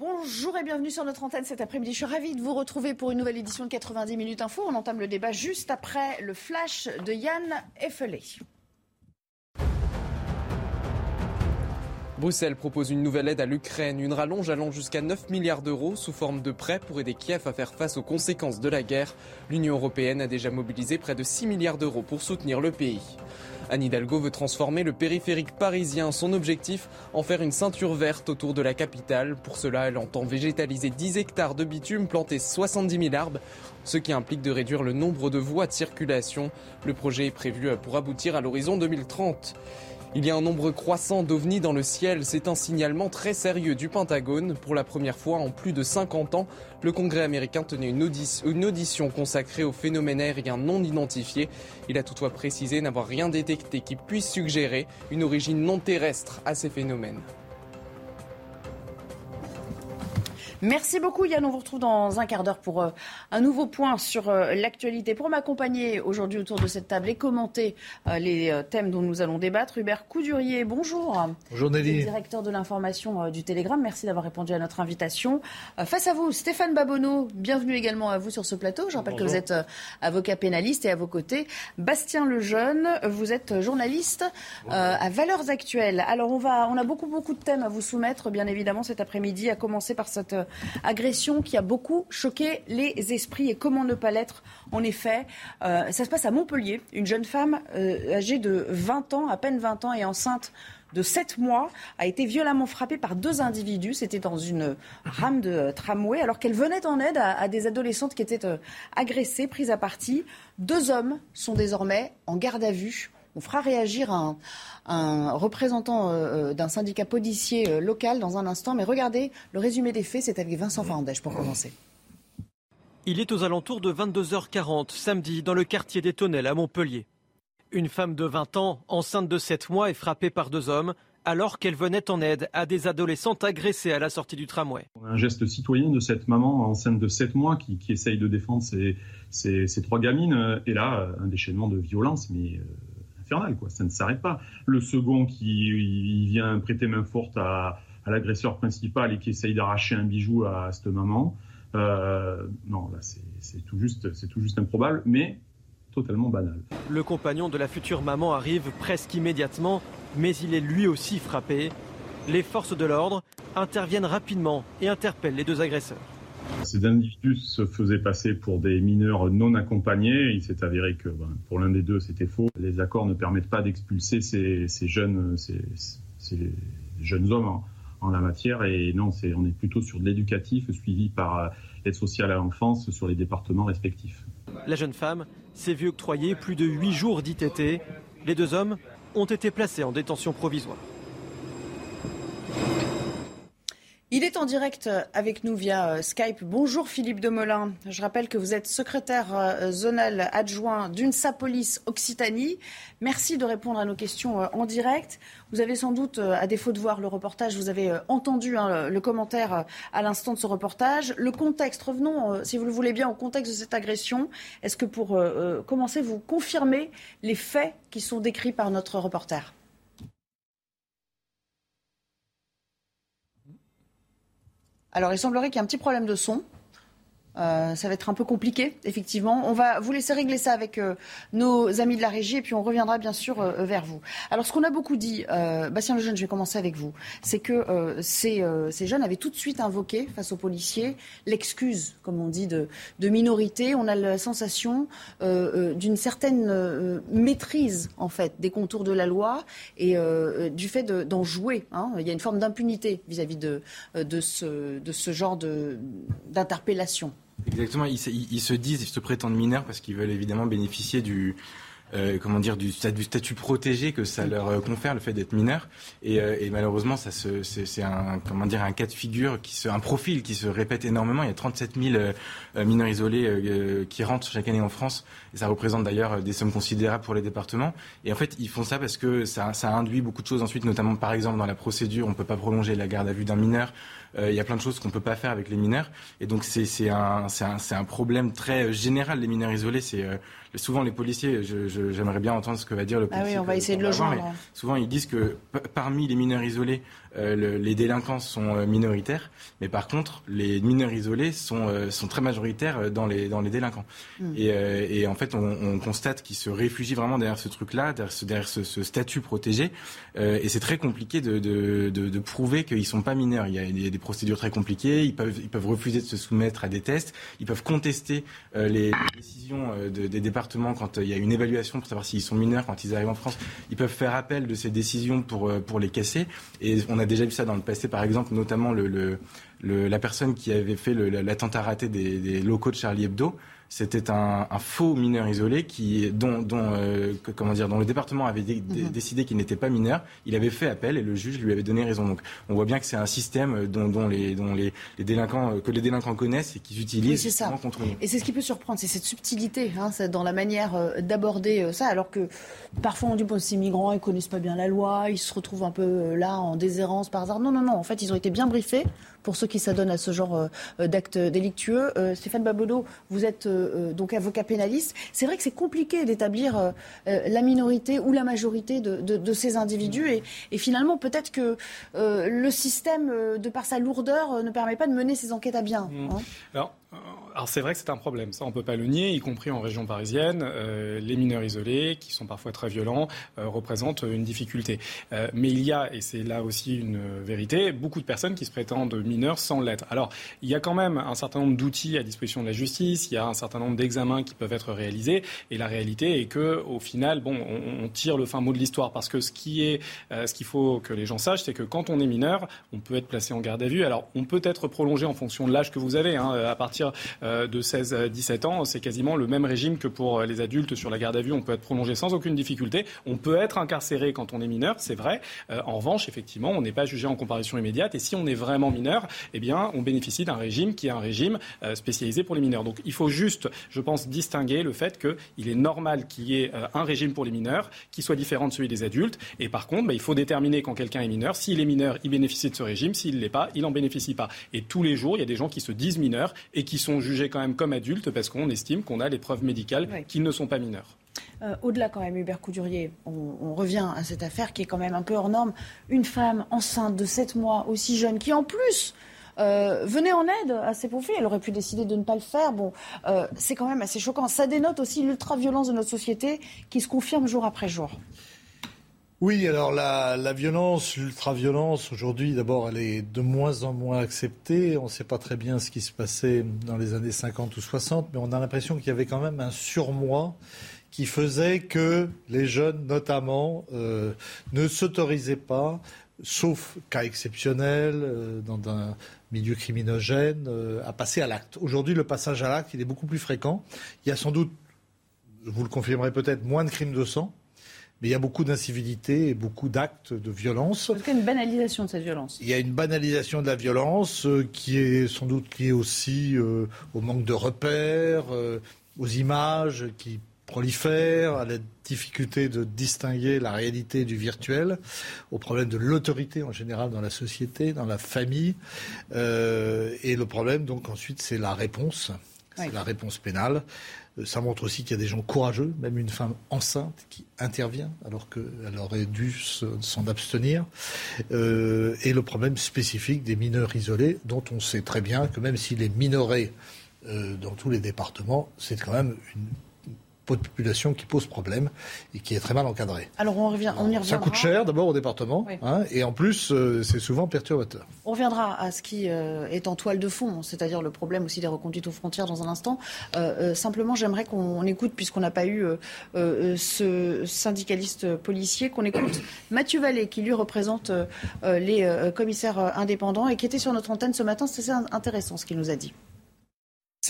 Bonjour et bienvenue sur notre antenne cet après-midi. Je suis ravie de vous retrouver pour une nouvelle édition de 90 minutes info. On entame le débat juste après le flash de Yann Effelé. Bruxelles propose une nouvelle aide à l'Ukraine, une rallonge allant jusqu'à 9 milliards d'euros sous forme de prêts pour aider Kiev à faire face aux conséquences de la guerre. L'Union européenne a déjà mobilisé près de 6 milliards d'euros pour soutenir le pays. Anne Hidalgo veut transformer le périphérique parisien. Son objectif, en faire une ceinture verte autour de la capitale. Pour cela, elle entend végétaliser 10 hectares de bitume, planter 70 000 arbres, ce qui implique de réduire le nombre de voies de circulation. Le projet est prévu pour aboutir à l'horizon 2030. Il y a un nombre croissant d'ovnis dans le ciel. C'est un signalement très sérieux du Pentagone. Pour la première fois en plus de 50 ans, le Congrès américain tenait une, audition consacrée au phénomène aérien non identifié. Il a toutefois précisé n'avoir rien détecté qui puisse suggérer une origine non terrestre à ces phénomènes. Merci beaucoup Yann. On vous retrouve dans un quart d'heure pour euh, un nouveau point sur euh, l'actualité. Pour m'accompagner aujourd'hui autour de cette table et commenter euh, les thèmes dont nous allons débattre, Hubert Coudurier, bonjour. Bonjour Nelly. Directeur de l'information du Télégramme, merci d'avoir répondu à notre invitation. face à vous, Stéphane Babonneau, bienvenue également à vous sur ce plateau. Je rappelle que vous êtes avocat pénaliste et à vos côtés, Bastien Lejeune, vous êtes journaliste à Valeurs Actuelles. Alors on, va, on a beaucoup beaucoup de thèmes à vous soumettre, bien évidemment, cet après-midi, à commencer par cette agression qui a beaucoup choqué les esprits. Et comment ne pas l'être En effet, euh, ça se passe à Montpellier. Une jeune femme euh, âgée de 20 ans, à peine 20 ans, et enceinte de 7 mois a été violemment frappée par deux individus. C'était dans une rame de tramway alors qu'elle venait en aide à, des adolescentes qui étaient euh, agressées, prises à partie. Deux hommes sont désormais en garde à vue. On fera réagir un, un représentant euh, euh, d'un syndicat policier euh, local dans un instant. Mais regardez, le résumé des faits, c'est avec Vincent Fernandez pour commencer. Il est aux alentours de 22h40 samedi dans le quartier des Tonnelles à Montpellier. Une femme de 20 ans, enceinte de 7 mois, est frappée par deux hommes alors qu'elle venait en aide à des adolescentes agressées à la sortie du tramway. Un geste citoyen de cette maman enceinte de 7 mois qui, essaye de défendre ses, trois gamines. Et là, un déchaînement de violence, mais quoi. Ça ne s'arrête pas. Le second qui vient prêter main forte à, l'agresseur principal et qui essaye d'arracher un bijou à cette maman. Euh, non, là, c'est tout juste, c'est tout juste improbable, mais totalement banal. Le compagnon de la future maman arrive presque immédiatement, mais il est lui aussi frappé. Les forces de l'ordre interviennent rapidement et interpellent les deux agresseurs. Ces individus se faisaient passer pour des mineurs non accompagnés. Il s'est avéré que ben, pour l'un des deux, c'était faux. Les accords ne permettent pas d'expulser ces, jeunes, hommes en, la matière. Et non, on est plutôt sur de l'éducatif suivi par euh, l'aide sociale à l'enfance sur les départements respectifs. La jeune femme s'est vue octroyer plus de huit jours d'ITT. Les deux hommes ont été placés en détention provisoire. Il est en direct avec nous via euh, Skype. Bonjour Philippe Demelin. Je rappelle que vous êtes secrétaire euh, zonal adjoint d'une Sapolis Occitanie. Merci de répondre à nos questions euh, en direct. Vous avez sans doute, à défaut de voir le reportage, vous avez entendu hein, le commentaire à l'instant de ce reportage. Le contexte, revenons, si vous le voulez bien, au contexte de cette agression. Est-ce que pour commencer, vous confirmez les faits qui sont décrits par notre reporter? Alors, il semblerait qu'il y ait un petit problème de son. Euh, ça va être un peu compliqué, effectivement. On va vous laisser régler ça avec euh, nos amis de la régie et puis on reviendra bien sûr euh, vers vous. Alors, ce qu'on a beaucoup dit, Bastien Lejeune, je vais commencer avec vous, c'est que ces, jeunes avaient tout de suite invoqué face aux policiers l'excuse, comme on dit, de, de, minorité. On a la sensation d'une certaine maîtrise, en fait, des contours de la loi et du fait d'en jouer. Hein. Il y a une forme d'impunité vis-à-vis de, de, ce, de ce genre d'interpellation. Exactement, ils, se disent, ils se prétendent mineurs parce qu'ils veulent évidemment bénéficier du, euh, comment dire, du, du, statut protégé que ça leur euh, confère le fait d'être mineur. Et, euh, et, malheureusement, ça c'est un, comment dire, un cas de figure, qui se, un profil qui se répète énormément. Il y a 37 000 mineurs isolés qui rentrent chaque année en France. Et ça représente d'ailleurs des sommes considérables pour les départements. Et en fait, ils font ça parce que ça, ça induit beaucoup de choses ensuite, notamment par exemple dans la procédure, on peut pas prolonger la garde à vue d'un mineur. Il y a plein de choses qu'on ne peut pas faire avec les mineurs. Et donc c'est un, un, un, problème très général, les mineurs isolés. C'est souvent les policiers, j'aimerais bien entendre ce que va dire le policier. Ah oui, on va essayer de le joindre. Souvent, ils disent que parmi les mineurs isolés, les délinquants sont minoritaires, mais par contre, les mineurs isolés sont, sont très majoritaires dans les, dans les délinquants. Hmm. Et, et, en fait, on, on constate qu'ils se réfugient vraiment derrière ce truc-là, derrière ce, derrière ce, ce statut protégé. et c'est très compliqué de, de, de, de prouver qu'ils sont pas mineurs. Il y, a, il y, a, des procédures très compliquées. Ils peuvent, ils peuvent refuser de se soumettre à des tests. Ils peuvent contester les décisions des départements quand il y a une évaluation pour savoir s'ils sont mineurs quand ils arrivent en France. Ils peuvent faire appel de ces décisions pour, pour les casser. Et on a déjà vu ça dans le passé, par exemple, notamment la personne qui avait fait l'attentat raté des locaux de Charlie Hebdo c'était un, un, faux mineur isolé qui, dont, dont, euh, comment dire, dont le département avait mhm. décidé qu'il n'était pas mineur. Il avait fait appel et le juge lui avait donné raison. Donc, on voit bien que c'est un système dont, dont, les, dont les, les, délinquants, euh, que les délinquants connaissent et qu'ils utilisent oui, contre nous. Et c'est ce qui peut surprendre, c'est cette subtilité hein, dans la manière euh, d'aborder ça, alors que parfois on dit bon, ces migrants, ils connaissent pas bien la loi, ils se retrouvent un peu là en déshérence par hasard. Non, non, non. En fait, ils ont été bien briefés pour ceux qui s'adonnent à ce genre d'actes délictueux. Euh, Stéphane Babodo, vous êtes euh, donc avocat pénaliste. C'est vrai que c'est compliqué d'établir la minorité ou la majorité de, ces individus et, finalement peut-être que le système, de par sa lourdeur, ne permet pas de mener ces enquêtes à bien. Mmh. Hein. Alors c'est vrai que c'est un problème, ça on peut pas le nier, y compris en région parisienne. Euh, les mineurs isolés, qui sont parfois très violents, euh, représentent une difficulté. Euh, mais il y a, et c'est là aussi une vérité, beaucoup de personnes qui se prétendent mineurs sans l'être. Alors il y a quand même un certain nombre d'outils à disposition de la justice, il y a un certain nombre d'examens qui peuvent être réalisés, et la réalité est que au final, bon, on, on tire le fin mot de l'histoire parce que ce qui est, ce qu'il faut que les gens sachent, c'est que quand on est mineur, on peut être placé en garde à vue. Alors on peut être prolongé en fonction de l'âge que vous avez, hein, à partir euh, de 16 à 17 ans, c'est quasiment le même régime que pour les adultes sur la garde à vue. On peut être prolongé sans aucune difficulté. On peut être incarcéré quand on est mineur, c'est vrai. Euh, en revanche, effectivement, on n'est pas jugé en comparution immédiate. Et si on est vraiment mineur, eh bien, on bénéficie d'un régime qui est un régime euh, spécialisé pour les mineurs. Donc, il faut juste, je pense, distinguer le fait qu'il est normal qu'il y ait un régime pour les mineurs qui soit différent de celui des adultes. Et par contre, bah, il faut déterminer quand quelqu'un est mineur. S'il est mineur, il bénéficie de ce régime. S'il ne l'est pas, il n'en bénéficie pas. Et tous les jours, il y a des gens qui se disent mineurs et qui sont jugés quand même comme adultes parce qu'on estime qu'on a les preuves médicales qu'ils ne sont pas mineurs. Euh, au-delà quand même, Hubert Coudurier, on, revient à cette affaire qui est quand même un peu hors norme. Une femme enceinte de 7 mois, aussi jeune, qui en plus euh, venait en aide à ses profils. Elle aurait pu décider de ne pas le faire. Bon, euh, c'est quand même assez choquant. Ça dénote aussi l'ultra-violence de notre société qui se confirme jour après jour. Oui, alors la, violence, l'ultra-violence, aujourd'hui, d'abord, elle est de moins en moins acceptée. On ne sait pas très bien ce qui se passait dans les années 50 ou 60, mais on a l'impression qu'il y avait quand même un surmoi qui faisait que les jeunes, notamment, euh, ne s'autorisaient pas, sauf cas exceptionnel, euh, dans un milieu criminogène, euh, à passer à l'acte. Aujourd'hui, le passage à l'acte, il est beaucoup plus fréquent. Il y a sans doute, vous le confirmerez peut-être, moins de crimes de sang mais il y a beaucoup d'incivilité et beaucoup d'actes de violence. Il y a une banalisation de cette violence. Il y a une banalisation de la violence euh, qui est sans doute liée aussi euh, au manque de repères, euh, aux images qui prolifèrent, à la difficulté de distinguer la réalité du virtuel, au problème de l'autorité en général dans la société, dans la famille. et le problème, donc ensuite, c'est la réponse. C'est la réponse pénale. Euh, ça montre aussi qu'il y a des gens courageux, même une femme enceinte qui intervient alors qu'elle aurait dû s'en abstenir. Euh, et le problème spécifique des mineurs isolés, dont on sait très bien que même s'il est minoré euh, dans tous les départements, c'est quand même une population qui pose problème et qui est très mal encadrée. Alors on, revient, on y reviendra. Ça coûte cher d'abord au département hein, et en plus euh, c'est souvent perturbateur. On reviendra à ce qui euh, est en toile de fond, c'est-à-dire le problème aussi des reconduites aux frontières dans un instant. Euh, simplement j'aimerais qu'on écoute, puisqu'on n'a pas eu ce syndicaliste policier, qu'on écoute Mathieu Vallée qui lui représente les commissaires indépendants et qui était sur notre antenne ce matin. C'est intéressant ce qu'il nous a dit.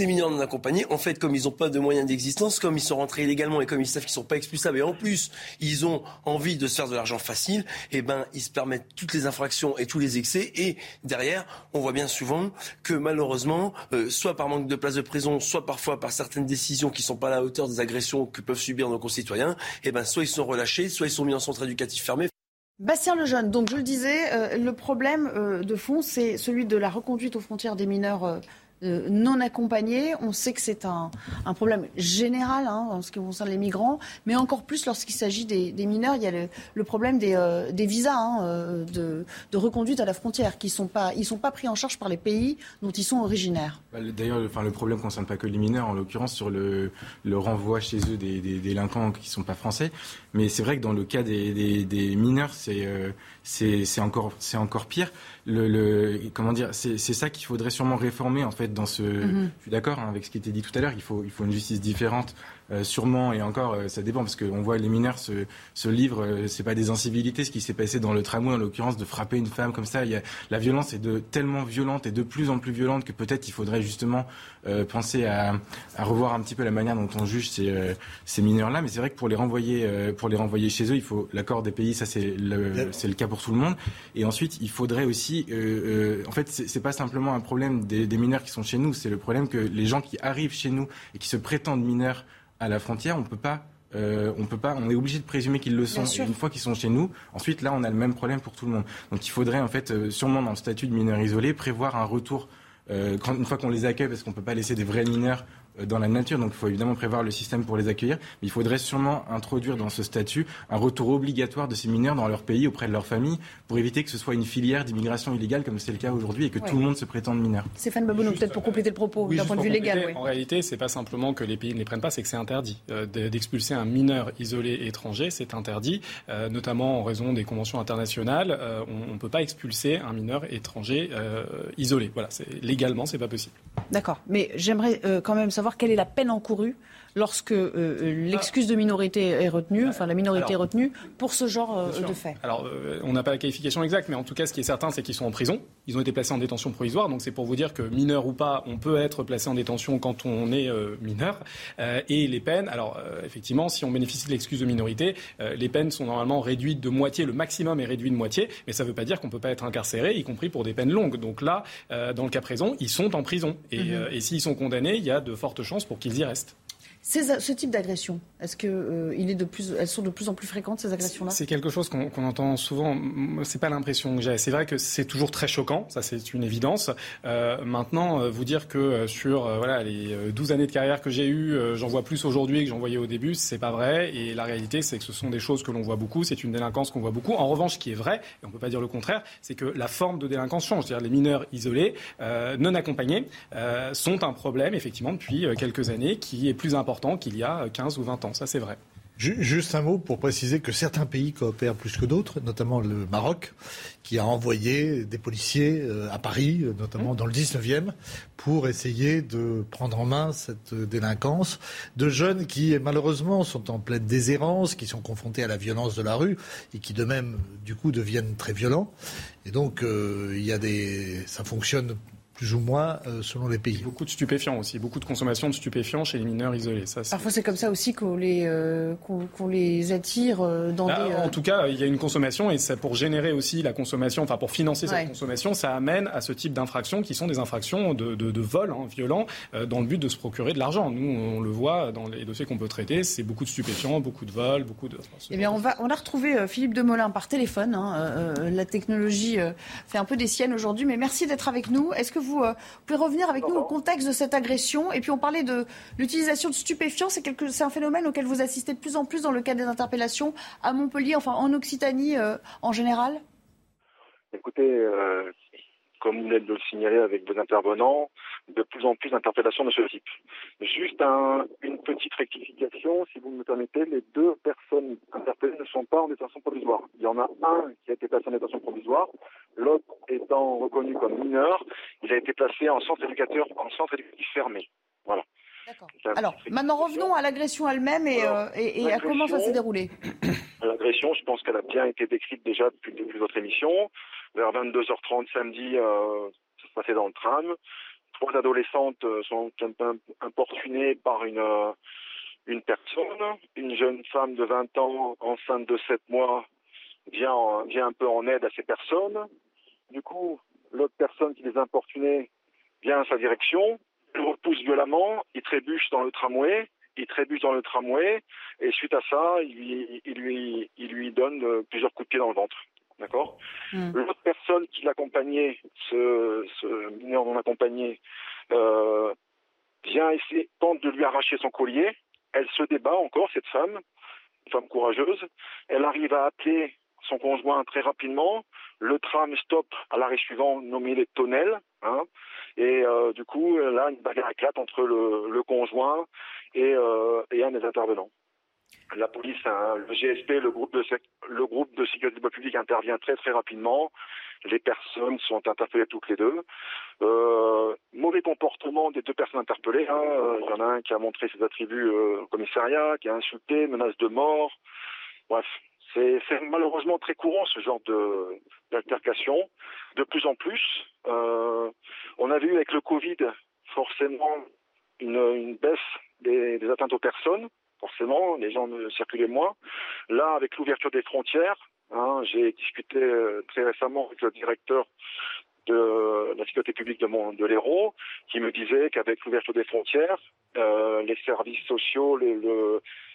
Ces mineurs non accompagnés, en fait, comme ils n'ont pas de moyens d'existence, comme ils sont rentrés illégalement et comme ils savent qu'ils ne sont pas expulsables, et en plus, ils ont envie de se faire de l'argent facile, eh ben, ils se permettent toutes les infractions et tous les excès. Et derrière, on voit bien souvent que malheureusement, euh, soit par manque de place de prison, soit parfois par certaines décisions qui ne sont pas à la hauteur des agressions que peuvent subir nos concitoyens, eh ben, soit ils sont relâchés, soit ils sont mis en centre éducatif fermé. Bastien Lejeune, donc je le disais, euh, le problème euh, de fond, c'est celui de la reconduite aux frontières des mineurs euh, non accompagnés. On sait que c'est un, problème général hein, en ce qui concerne les migrants, mais encore plus lorsqu'il s'agit des, mineurs. Il y a le, problème des, euh, visas hein, euh, de, reconduite à la frontière qui sont sont pas pris en charge par les pays dont ils sont originaires. Bah, d'ailleurs, le problème ne concerne pas que les mineurs, en l'occurrence sur le, renvoi chez eux des, délinquants qui ne sont pas français. Mais c'est vrai que dans le cas des, mineurs, c'est encore, pire comment dire, c'est ça qu'il faudrait sûrement réformer en fait dans ce. Mm-hmm. Je suis d'accord hein, avec ce qui était dit tout à l'heure. Il faut, il faut une justice différente sûrement, et encore, euh, ça dépend, parce qu'on voit les mineurs se, se livrent, euh, c'est pas des incivilités, ce qui s'est passé dans le tramway, en l'occurrence, de frapper une femme comme ça. Y a, la violence est de, tellement violente et de plus en plus violente que peut-être il faudrait justement penser à, à, revoir un petit peu la manière dont on juge ces, ces mineurs-là. Mais c'est vrai que pour les renvoyer, pour les renvoyer chez eux, il faut l'accord des pays, ça c'est le, c'est le cas pour tout le monde. Et ensuite, il faudrait aussi, en fait, c'est pas simplement un problème des, des mineurs qui sont chez nous, c'est le problème que les gens qui arrivent chez nous et qui se prétendent mineurs à la frontière, on peut pas euh, on peut pas, on est obligé de présumer qu'ils le sont. une fois qu'ils sont chez nous, ensuite là, on a le même problème pour tout le monde. Donc il faudrait en fait, euh, sûrement dans le statut de mineur isolé, prévoir un retour euh, une fois qu'on les accueille, parce qu'on peut pas laisser des vrais mineurs dans la nature, donc il faut évidemment prévoir le système pour les accueillir, mais il faudrait sûrement introduire dans ce statut un retour obligatoire de ces mineurs dans leur pays auprès de leur famille pour éviter que ce soit une filière d'immigration illégale comme c'est le cas aujourd'hui et que tout le monde se prétende mineur. Stéphane Babounou, peut-être pour compléter le propos d'un point de vue légal. En réalité, c'est pas simplement que les pays ne les prennent pas, c'est que c'est interdit. Euh, d'expulser un mineur isolé étranger, c'est interdit, euh, notamment en raison des conventions internationales. on ne peut pas expulser un mineur étranger isolé. Voilà, légalement, c'est pas possible. D'accord, mais j'aimerais quand même savoir quelle est la peine encourue lorsque euh, euh, l'excuse de minorité est retenue, enfin la minorité est retenue pour ce genre euh, de fait Alors, on n'a pas la qualification exacte, mais en tout cas, ce qui est certain, c'est qu'ils sont en prison. Ils ont été placés en détention provisoire, donc c'est pour vous dire que mineur ou pas, on peut être placé en détention quand on est mineur. et les peines, alors effectivement, si on bénéficie de l'excuse de minorité, les peines sont normalement réduites de moitié, le maximum est réduit de moitié, mais ça ne veut pas dire qu'on ne peut pas être incarcéré, y compris pour des peines longues. Donc là, dans le cas présent, ils sont en prison. Et, mhm. et s'ils sont condamnés, il y a de fortes chances pour qu'ils y restent ce type d'agression, est-ce que euh, il est de plus, elles sont de plus en plus fréquentes ces agressions-là? C'est quelque chose qu'on entend souvent. C'est pas l'impression que j'ai. C'est vrai que c'est toujours très choquant, ça c'est une évidence. Euh, maintenant, euh, vous dire que sur les 12 années de carrière que j'ai eues, j'en vois plus aujourd'hui que j'en voyais au début, c'est pas vrai. Et la réalité, c'est que ce sont des choses que l'on voit beaucoup. C'est une délinquance qu'on voit beaucoup. En revanche, ce qui est vrai, et on peut pas dire le contraire, c'est que la forme de délinquance change. C'est-à-dire les mineurs isolés, non accompagnés, sont un problème effectivement depuis quelques années qui est plus important qu'il y a 15 ou 20 ans. Ça, c'est vrai. Juste un mot pour préciser que certains pays coopèrent plus que d'autres, notamment le Maroc, qui a envoyé des policiers euh, à Paris, notamment dans le 19e, pour essayer de prendre en main cette délinquance de jeunes qui, malheureusement, sont en pleine déshérence, qui sont confrontés à la violence de la rue et qui, de même, du coup, deviennent très violents. Et donc, euh, il y a des, ça fonctionne plus ou moins euh, selon les pays. Beaucoup de stupéfiants aussi, beaucoup de consommation de stupéfiants chez les mineurs isolés. Ça, Parfois c'est comme ça aussi qu'on les, euh, qu'on, les attire euh, dans des... En tout cas, il y a une consommation et ça, pour générer aussi la consommation, enfin pour financer cette consommation, ça amène à ce type d'infractions qui sont des infractions de, de, vol hein, violent dans le but de se procurer de l'argent. Nous, on le voit dans les dossiers qu'on peut traiter, c'est beaucoup de stupéfiants, beaucoup de vols, beaucoup de... Eh bien, on, va, on a retrouvé Philippe Demolin par téléphone. Hein, la technologie fait un peu des siennes aujourd'hui, mais merci d'être avec nous. Est-ce que vous vous, euh, pouvez revenir avec nous au contexte de cette agression. Et puis on parlait de l'utilisation de stupéfiants. C'est un phénomène auquel vous assistez de plus en plus dans le cadre des interpellations à Montpellier, enfin en Occitanie euh, en général. Écoutez, euh, comme vous venez de le signaler avec vos intervenants, de plus en plus d'interpellations de ce type. Juste une petite rectification, si vous me permettez, les deux personnes interpellées ne sont pas en détention provisoire. Il y en a un qui a été placé en détention provisoire, l'autre étant reconnu comme mineur, il a été placé en centre éducateur, en centre éducatif fermé. Voilà. Alors, maintenant revenons à l'agression elle-même et, euh, et, à comment ça s'est déroulé. L'agression, je pense qu'elle a bien été décrite déjà depuis le début de votre émission. Vers 22h30 samedi, euh, ça se passait dans le tram trois adolescentes euh, sont importunées par une, euh, une personne. Une jeune femme de 20 ans, enceinte de 7 mois, vient, vient un peu en aide à ces personnes. Du coup, l'autre personne qui les importunait vient à sa direction, le repousse violemment, il trébuche dans le tramway, il trébuche dans le tramway, et suite à ça, il lui, il lui, il lui donne euh, plusieurs coups de pied dans le ventre. D'accord hmm. L'autre personne qui l'accompagnait, ce, ce, mineur non accompagné, euh, d'arracher son collier. Elle se débat encore, cette femme, une femme courageuse. Elle arrive à appeler son conjoint très rapidement. Le tram stoppe à l'arrêt suivant, nommé les tonnelles. Hein, et euh, du coup, là, une bagarre éclate entre le, conjoint et, euh, et, un des intervenants. La police, hein, le GSP, le groupe de, le groupe de sécurité publique intervient très très rapidement. Les personnes sont interpellées toutes les deux. Euh, mauvais comportement des deux personnes interpellées. Hein. Il y en a un qui a montré ses attributs au commissariat, qui a insulté, menace de mort. Bref, c'est malheureusement très courant ce genre d'altercation. De, plus en plus, euh, on a vu avec le Covid forcément une, baisse des, atteintes aux personnes. Forcément, les gens ne circulaient moins. Là, avec l'ouverture des frontières, hein, j'ai discuté euh, très récemment avec le directeur de la sécurité publique de, de l'Hérault, qui me disait qu'avec l'ouverture des frontières, euh, les services sociaux,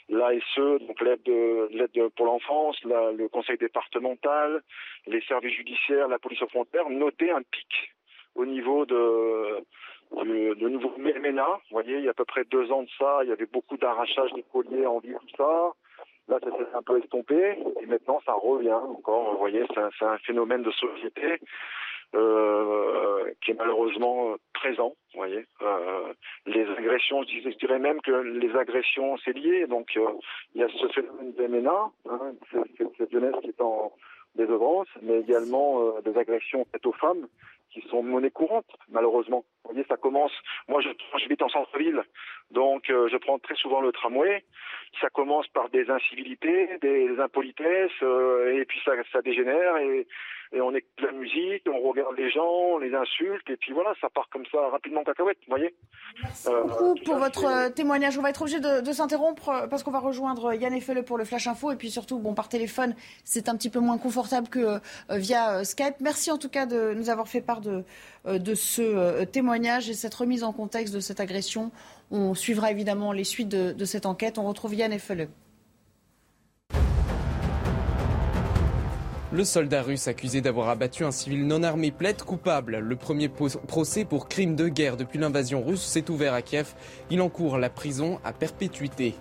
l'ASE, donc l'aide pour l'enfance, le conseil départemental, les services judiciaires, la police aux frontières notaient un pic au niveau de, de, nouveau MENA. Vous voyez, il y a à peu près deux ans de ça, il y avait beaucoup d'arrachage des colliers en ville, tout ça. Là, ça s'est un peu estompé et maintenant ça revient encore. Vous voyez, c'est un, phénomène de société euh, qui est malheureusement présent. Vous voyez, euh, les agressions, je, dirais même que les agressions c'est lié. Donc euh, il y a ce phénomène des MENA, hein, cette jeunesse qui est en désœuvrance, mais également des agressions faites aux femmes qui sont monnaie courante, malheureusement. Vous voyez, ça commence. Moi, je, j'habite en centre-ville, donc je prends très souvent le tramway. Ça commence par des incivilités, des impolitesses, et puis ça, ça dégénère et et on écoute la musique, on regarde les gens, on les insulte, et puis voilà, ça part comme ça rapidement cacahuète, vous voyez. Merci euh, beaucoup pour votre euh, témoignage. On va être obligé de, s'interrompre euh, parce qu'on va rejoindre Yann Effele pour le Flash Info, et puis surtout, bon, par téléphone, c'est un petit peu moins confortable que via Skype. Merci en tout cas de nous avoir fait part de, de ce témoignage et cette remise en contexte de cette agression. On suivra évidemment les suites de, cette enquête. On retrouve Yann Effele. Le soldat russe accusé d'avoir abattu un civil non armé plaide coupable. Le premier procès pour crime de guerre depuis l'invasion russe s'est ouvert à Kiev. Il encourt la prison à perpétuité.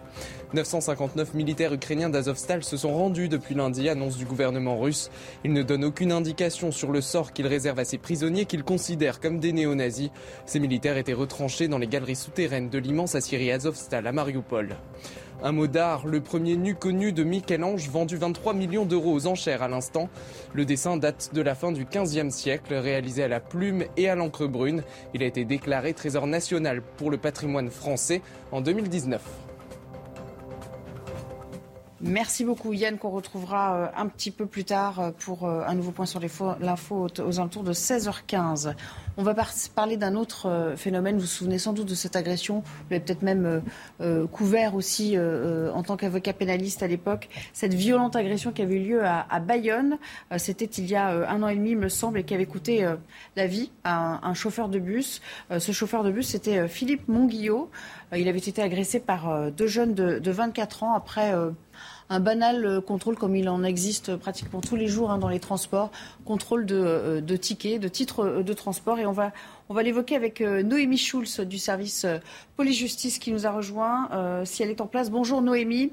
959 militaires ukrainiens d'Azovstal se sont rendus depuis lundi, annonce du gouvernement russe. Il ne donne aucune indication sur le sort qu'il réserve à ses prisonniers qu'il considère comme des néo-nazis. Ces militaires étaient retranchés dans les galeries souterraines de l'immense Assyrie Azovstal à Mariupol. Un mot d'art, le premier nu connu de Michel-Ange, vendu 23 millions d'euros aux enchères à l'instant. Le dessin date de la fin du XVe siècle, réalisé à la plume et à l'encre brune. Il a été déclaré trésor national pour le patrimoine français en 2019. Merci beaucoup Yann, qu'on retrouvera euh, un petit peu plus tard euh, pour euh, un nouveau point sur l'info aux alentours de 16h15. On va parler d'un autre phénomène. Vous vous souvenez sans doute de cette agression. Vous l'avez peut-être même couvert aussi en tant qu'avocat pénaliste à l'époque. Cette violente agression qui avait eu lieu à, Bayonne. C'était il y a un an et demi, me semble, et qui avait coûté la vie à un, chauffeur de bus. ce chauffeur de bus, c'était Philippe Monguillot. il avait été agressé par deux jeunes de, de 24 ans après un banal euh, contrôle comme il en existe pratiquement tous les jours hein, dans les transports, contrôle de, euh, tickets, de titres euh, de transport. Et on va, on va l'évoquer avec Noémie Schulz du service police-justice qui nous a rejoint, si elle est en place. Bonjour Noémie.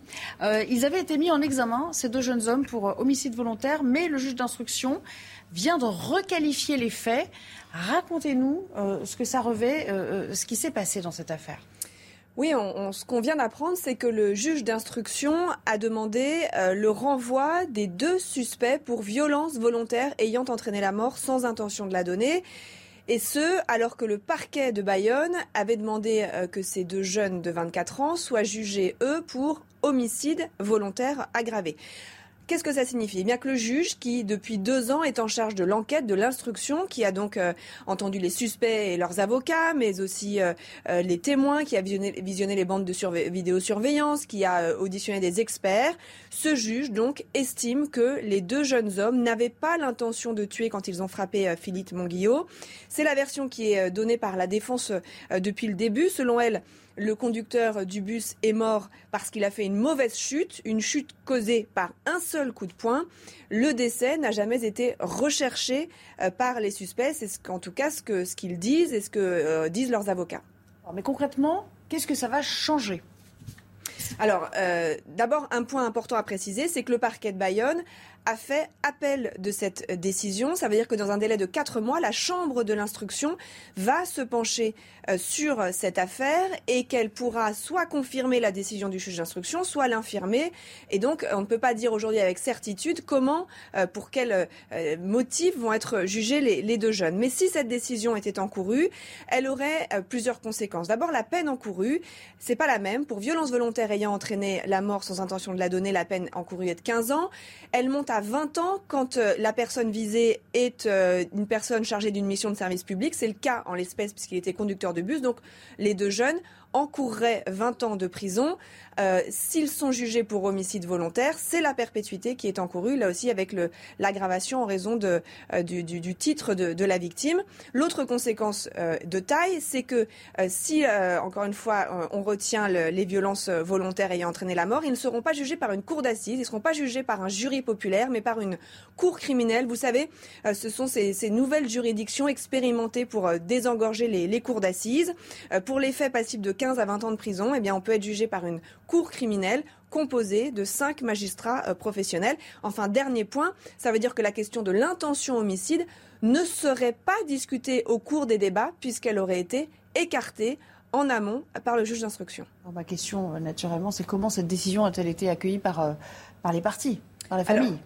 ils avaient été mis en examen, ces deux jeunes hommes, pour homicide volontaire, mais le juge d'instruction vient de requalifier les faits. Racontez-nous ce que ça revêt, ce qui s'est passé dans cette affaire. Oui, ce qu'on vient d'apprendre, c'est que le juge d'instruction a demandé euh, le renvoi des deux suspects pour violence volontaire ayant entraîné la mort sans intention de la donner. Et ce, alors que le parquet de Bayonne avait demandé euh, que ces deux jeunes de 24 ans soient jugés, eux, pour homicide volontaire aggravé. Qu'est-ce que ça signifie? Eh bien que le juge, qui depuis deux ans est en charge de l'enquête, de l'instruction, qui a donc euh, entendu les suspects et leurs avocats, mais aussi euh, euh, les témoins, qui a visionné, les bandes de vidéosurveillance, qui a auditionné des experts, ce juge donc estime que les deux jeunes hommes n'avaient pas l'intention de tuer quand ils ont frappé Philippe Monguillot. C'est la version qui est donnée par la défense depuis le début. Selon elle, le conducteur du bus est mort parce qu'il a fait une mauvaise chute, une chute causée par un seul coup de poing. Le décès n'a jamais été recherché euh, par les suspects. C'est en tout cas ce qu'ils ce disent et ce que euh, disent leurs avocats. Mais concrètement, Qu'est-ce que ça va changer? Alors, euh, d'abord, un point important à préciser, c'est que le parquet de Bayonne a fait appel de cette décision. Ça veut dire que dans un délai de quatre mois, la Chambre de l'instruction va se pencher euh, sur cette affaire et qu'elle pourra soit confirmer la décision du juge d'instruction, soit l'infirmer. Et donc, on ne peut pas dire aujourd'hui avec certitude comment, euh, pour quels euh, motifs vont être jugés les, deux jeunes. Mais si cette décision était encourue, elle aurait plusieurs conséquences. D'abord, la peine encourue, c'est pas la même. Pour violence volontaire ayant entraîné la mort sans intention de la donner, la peine encourue est de 15 ans. Elle monte à 20 ans quand euh, la personne visée est euh, une personne chargée d'une mission de service public. C'est le cas en l'espèce puisqu'il était conducteur de bus. Donc les deux jeunes encourraient 20 ans de prison. Euh, s'ils sont jugés pour homicide volontaire, c'est la perpétuité qui est encourue, là aussi avec l'aggravation en raison de, euh, du, titre de, la victime. L'autre conséquence euh, de taille, c'est que si, encore une fois, on retient les violences volontaires ayant entraîné la mort, ils ne seront pas jugés par une cour d'assises, ils ne seront pas jugés par un jury populaire, mais par une cour criminelle. Vous savez, ce sont ces, nouvelles juridictions expérimentées pour désengorger les, les cours d'assises. pour les faits passibles de 15 à 20 ans de prison, eh bien, on peut être jugé par une cour criminelle composée de cinq magistrats euh, professionnels. Enfin, dernier point, ça veut dire que la question de l'intention homicide ne serait pas discutée au cours des débats puisqu'elle aurait été écartée en amont par le juge d'instruction. Ma question, euh, naturellement, c'est comment cette décision a-t-elle été accueillie par, euh, par les partis, par la famille? alors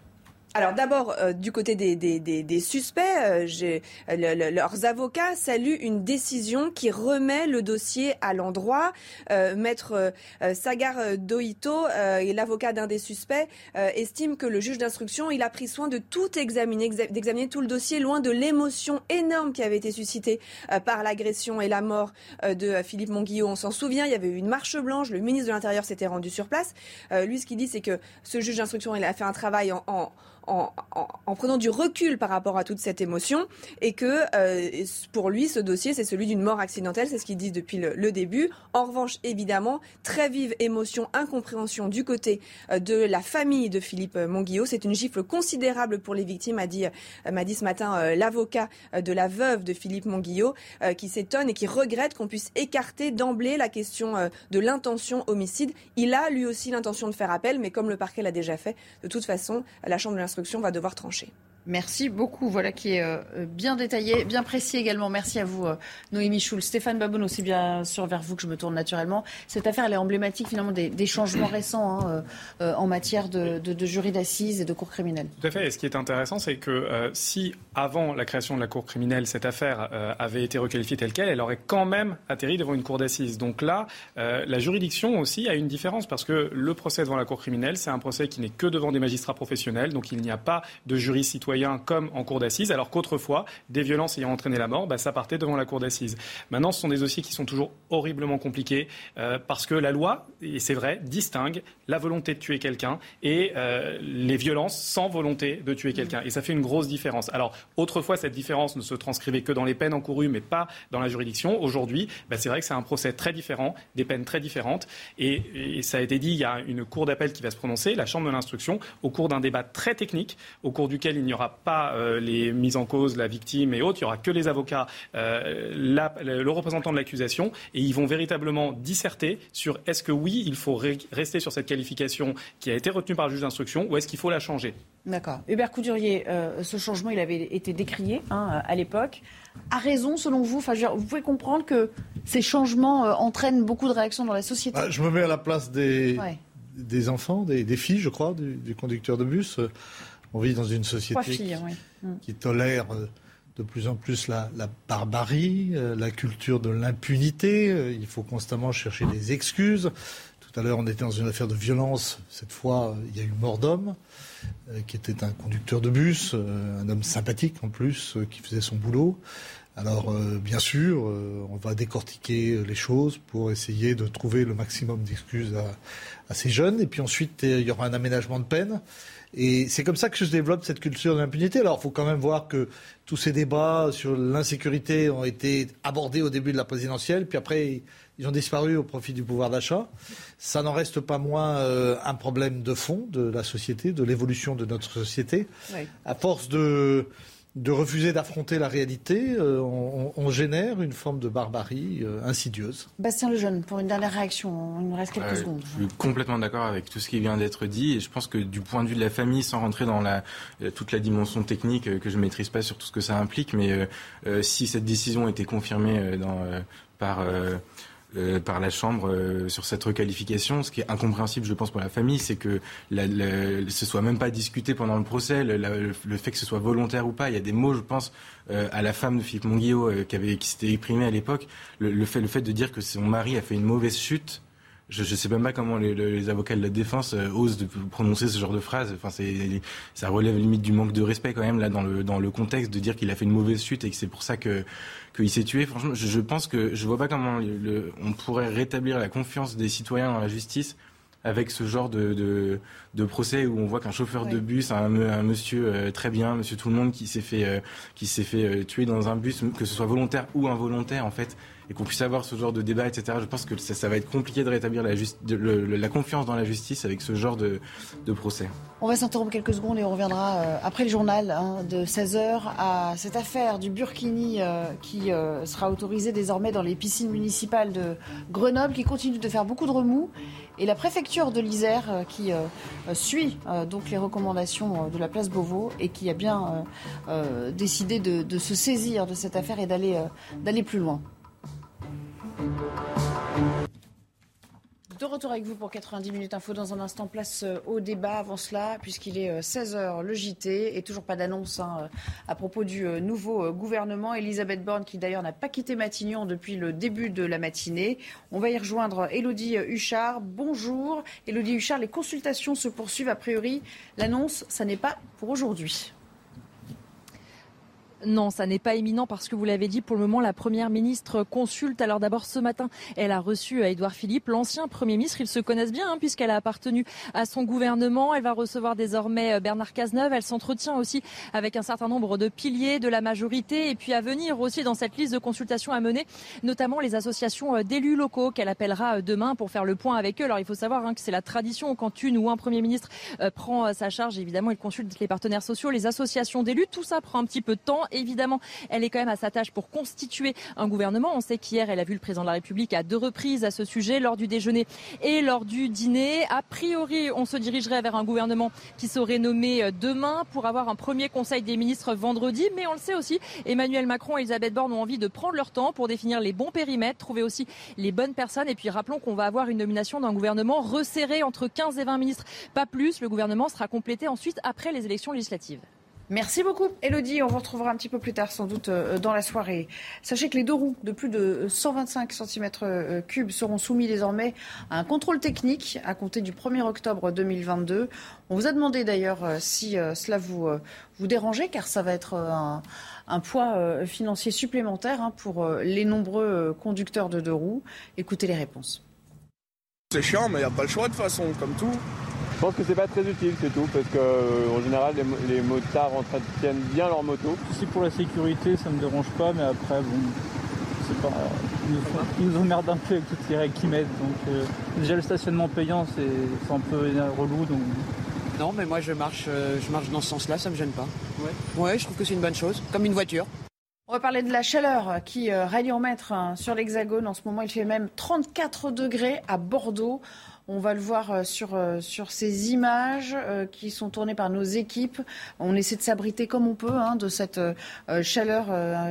d'abord, euh, du côté des, suspects, euh, leurs avocats saluent une décision qui remet le dossier à l'endroit. Euh, Maître Sagar Doito, l'avocat d'un des suspects, estime que le juge d'instruction, il a pris soin de tout examiner, d'examiner tout le dossier, loin de l'émotion énorme qui avait été suscitée par l'agression et la mort de Philippe Monguillot. On s'en souvient, il y avait eu une marche blanche, le ministre de l'Intérieur s'était rendu sur place. lui, ce qu'il dit, c'est que ce juge d'instruction, il a fait un travail en en, prenant du recul par rapport à toute cette émotion et que euh, pour lui, ce dossier, c'est celui d'une mort accidentelle, c'est ce qu'il dit depuis le, début. En revanche, évidemment, très vive émotion, incompréhension du côté euh, de la famille de Philippe Monguillot. C'est une gifle considérable pour les victimes, a dit, euh, m'a dit ce matin l'avocat de la veuve de Philippe Monguillot, qui s'étonne et qui regrette qu'on puisse écarter d'emblée la question de l'intention homicide. Il a lui aussi l'intention de faire appel, mais comme le parquet l'a déjà fait, de toute façon, la Chambre de l'instruction va devoir trancher. Merci beaucoup. Voilà qui est euh, bien détaillé, bien précis également. Merci à vous, euh, Noémie Schul. Stéphane Babonneau, c'est bien sûr vers vous que je me tourne naturellement. Cette affaire, elle est emblématique finalement des, changements récents hein, euh, en matière de, jury d'assises et de cour criminelle. Tout à fait. Et ce qui est intéressant, c'est que si avant la création de la cour criminelle, cette affaire avait été requalifiée telle qu'elle, elle aurait quand même atterri devant une cour d'assises. Donc là, la juridiction aussi a une différence parce que le procès devant la cour criminelle, c'est un procès qui n'est que devant des magistrats professionnels. Donc il n'y a pas de jury citoyen comme en cour d'assises, alors qu'autrefois, des violences ayant entraîné la mort, bah, ça partait devant la cour d'assises. Maintenant, ce sont des dossiers qui sont toujours horriblement compliqués euh, parce que la loi, et c'est vrai, distingue la volonté de tuer quelqu'un et euh, les violences sans volonté de tuer quelqu'un. Et ça fait une grosse différence. Alors, autrefois, cette différence ne se transcrivait que dans les peines encourues, mais pas dans la juridiction. Aujourd'hui, bah, c'est vrai que c'est un procès très différent, des peines très différentes. Et, et, ça a été dit, il y a une cour d'appel qui va se prononcer, la Chambre de l'instruction, au cours d'un débat très technique, au cours duquel il n'y aura pas euh, les mises en cause, la victime et autres. Il n'y aura que les avocats, euh, le représentant de l'accusation, et ils vont véritablement disserter sur est-ce que oui, il faut rester sur cette qualification qui a été retenue par le juge d'instruction, ou est-ce qu'il faut la changer. D'accord. Hubert Coudurier, euh, ce changement, il avait été décrié hein, à l'époque. A raison, selon vous enfin, Vous pouvez comprendre que ces changements entraînent beaucoup de réactions dans la société bah, Je me mets à la place des, des enfants, des, filles, je crois, du, du conducteur de bus. On vit dans une société mm. qui, tolère euh, de plus en plus la, barbarie, euh, la culture de l'impunité. Euh, il faut constamment chercher des excuses. Tout à l'heure, on était dans une affaire de violence. Cette fois, il y a eu mort d'homme, qui était un conducteur de bus, un homme sympathique en plus, qui faisait son boulot. Alors, bien sûr, on va décortiquer les choses pour essayer de trouver le maximum d'excuses à, ces jeunes. Et puis ensuite, il y aura un aménagement de peine. Et c'est comme ça que se développe cette culture de l'impunité. Alors, il faut quand même voir que tous ces débats sur l'insécurité ont été abordés au début de la présidentielle, puis après, ils ont disparu au profit du pouvoir d'achat. Ça n'en reste pas moins euh, un problème de fond de la société, de l'évolution de notre société. À force de de refuser d'affronter la réalité, euh, on, génère une forme de barbarie euh, insidieuse. Bastien Lejeune, pour une dernière réaction, il nous reste quelques secondes. Je suis complètement d'accord avec tout ce qui vient d'être dit et je pense que du point de vue de la famille, sans rentrer dans la, euh, toute la dimension technique que je ne maîtrise pas sur tout ce que ça implique, mais si cette décision était confirmée dans, par euh, par la Chambre euh, sur cette requalification. Ce qui est incompréhensible, je pense, pour la famille, c'est que la, ce soit même pas discuté pendant le procès, le, fait que ce soit volontaire ou pas. Il y a des mots, je pense, euh, à la femme de Philippe Monguillot qui, avait, qui s'était exprimé à l'époque, le, fait, le fait de dire que son mari a fait une mauvaise chute je ne sais même pas comment les, les, avocats de la défense euh, osent de prononcer ce genre de phrase. Enfin, ça relève limite du manque de respect quand même là dans le dans le contexte de dire qu'il a fait une mauvaise chute et que c'est pour ça que qu'il s'est tué. Franchement, je, je, pense que je vois pas comment le, on pourrait rétablir la confiance des citoyens dans la justice avec ce genre de, de, de procès où on voit qu'un chauffeur de bus, un, un monsieur euh, très bien, monsieur tout le monde, qui s'est fait, euh, qui s'est fait tuer dans un bus, que ce soit volontaire ou involontaire, en fait, et qu'on puisse avoir ce genre de débat, etc. Je pense que ça, va être compliqué de rétablir la, confiance dans la justice avec ce genre de, procès. On va s'interrompre quelques secondes et on reviendra euh, après le journal hein, de 16h à cette affaire du Burkini euh, qui euh, sera autorisée désormais dans les piscines municipales de Grenoble qui continue de faire beaucoup de remous et la préfecture de l'Isère qui suit donc les recommandations de la place Beauvau et qui a bien décidé de, se saisir de cette affaire et d'aller plus loin. De retour avec vous pour 90 minutes info dans un instant. Place euh, au débat avant cela, puisqu'il est 16h euh, le JT et toujours pas d'annonce hein, euh, à propos du nouveau gouvernement. Elisabeth Borne, qui d'ailleurs n'a pas quitté Matignon depuis le début de la matinée. On va y rejoindre Elodie Huchard. Bonjour. Elodie Huchard, les consultations se poursuivent. A priori, l'annonce, ça n'est pas pour aujourd'hui. Non, ça n'est pas imminent parce que vous l'avez dit, pour le moment, la Première ministre consulte. Alors d'abord, ce matin, elle a reçu Édouard Philippe, l'ancien Premier ministre. Ils se connaissent bien hein, puisqu'elle a appartenu à son gouvernement. Elle va recevoir désormais euh, Bernard Cazeneuve. Elle s'entretient aussi avec un certain nombre de piliers de la majorité et puis à venir aussi dans cette liste de consultations à mener, notamment les associations euh, d'élus locaux qu'elle appellera euh, demain pour faire le point avec eux. Alors il faut savoir hein, que c'est la tradition quand une ou un Premier ministre prend sa charge. Évidemment, il consulte les partenaires sociaux, les associations d'élus. Tout ça prend un petit peu de temps évidemment, elle est quand même à sa tâche pour constituer un gouvernement. On sait qu'hier, elle a vu le président de la République à deux reprises à ce sujet, lors du déjeuner et lors du dîner. A priori, on se dirigerait vers un gouvernement qui serait nommé euh, demain pour avoir un premier conseil des ministres vendredi. Mais on le sait aussi, Emmanuel Macron et Elisabeth Borne ont envie de prendre leur temps pour définir les bons périmètres, trouver aussi les bonnes personnes. Et puis rappelons qu'on va avoir une nomination d'un gouvernement resserré entre 15 et 20 ministres, pas plus. Le gouvernement sera complété ensuite après les élections législatives. Merci beaucoup, Elodie. On vous retrouvera un petit peu plus tard, sans doute, euh, dans la soirée. Sachez que les deux roues de plus de 125 cm3 seront soumis désormais à un contrôle technique à compter du 1er octobre 2022. On vous a demandé d'ailleurs euh, si euh, cela vous, dérangeait, car ça va être un, poids financier supplémentaire hein, pour les nombreux conducteurs de deux roues. Écoutez les réponses. C'est chiant, mais il n'y a pas le choix de façon, comme tout. Je pense que c'est pas très utile, c'est tout, parce qu'en euh, général, les, motards entretiennent bien leur moto. Si pour la sécurité, ça me dérange pas, mais après, bon, c'est pas. Ils nous, emmerdent un peu avec toutes les règles qu'ils mettent. Donc, euh, déjà, le stationnement payant, c'est un peu relou. Donc... Non, mais moi, je marche, euh, je marche dans ce sens-là, ça me gêne pas. Ouais. ouais, je trouve que c'est une bonne chose, comme une voiture. On va parler de la chaleur qui règne en maître hein, sur l'Hexagone. En ce moment, il fait même 34 degrés à Bordeaux. On va le voir euh, sur, euh, sur ces images euh, qui sont tournées par nos équipes. On essaie de s'abriter comme on peut hein, de cette chaleur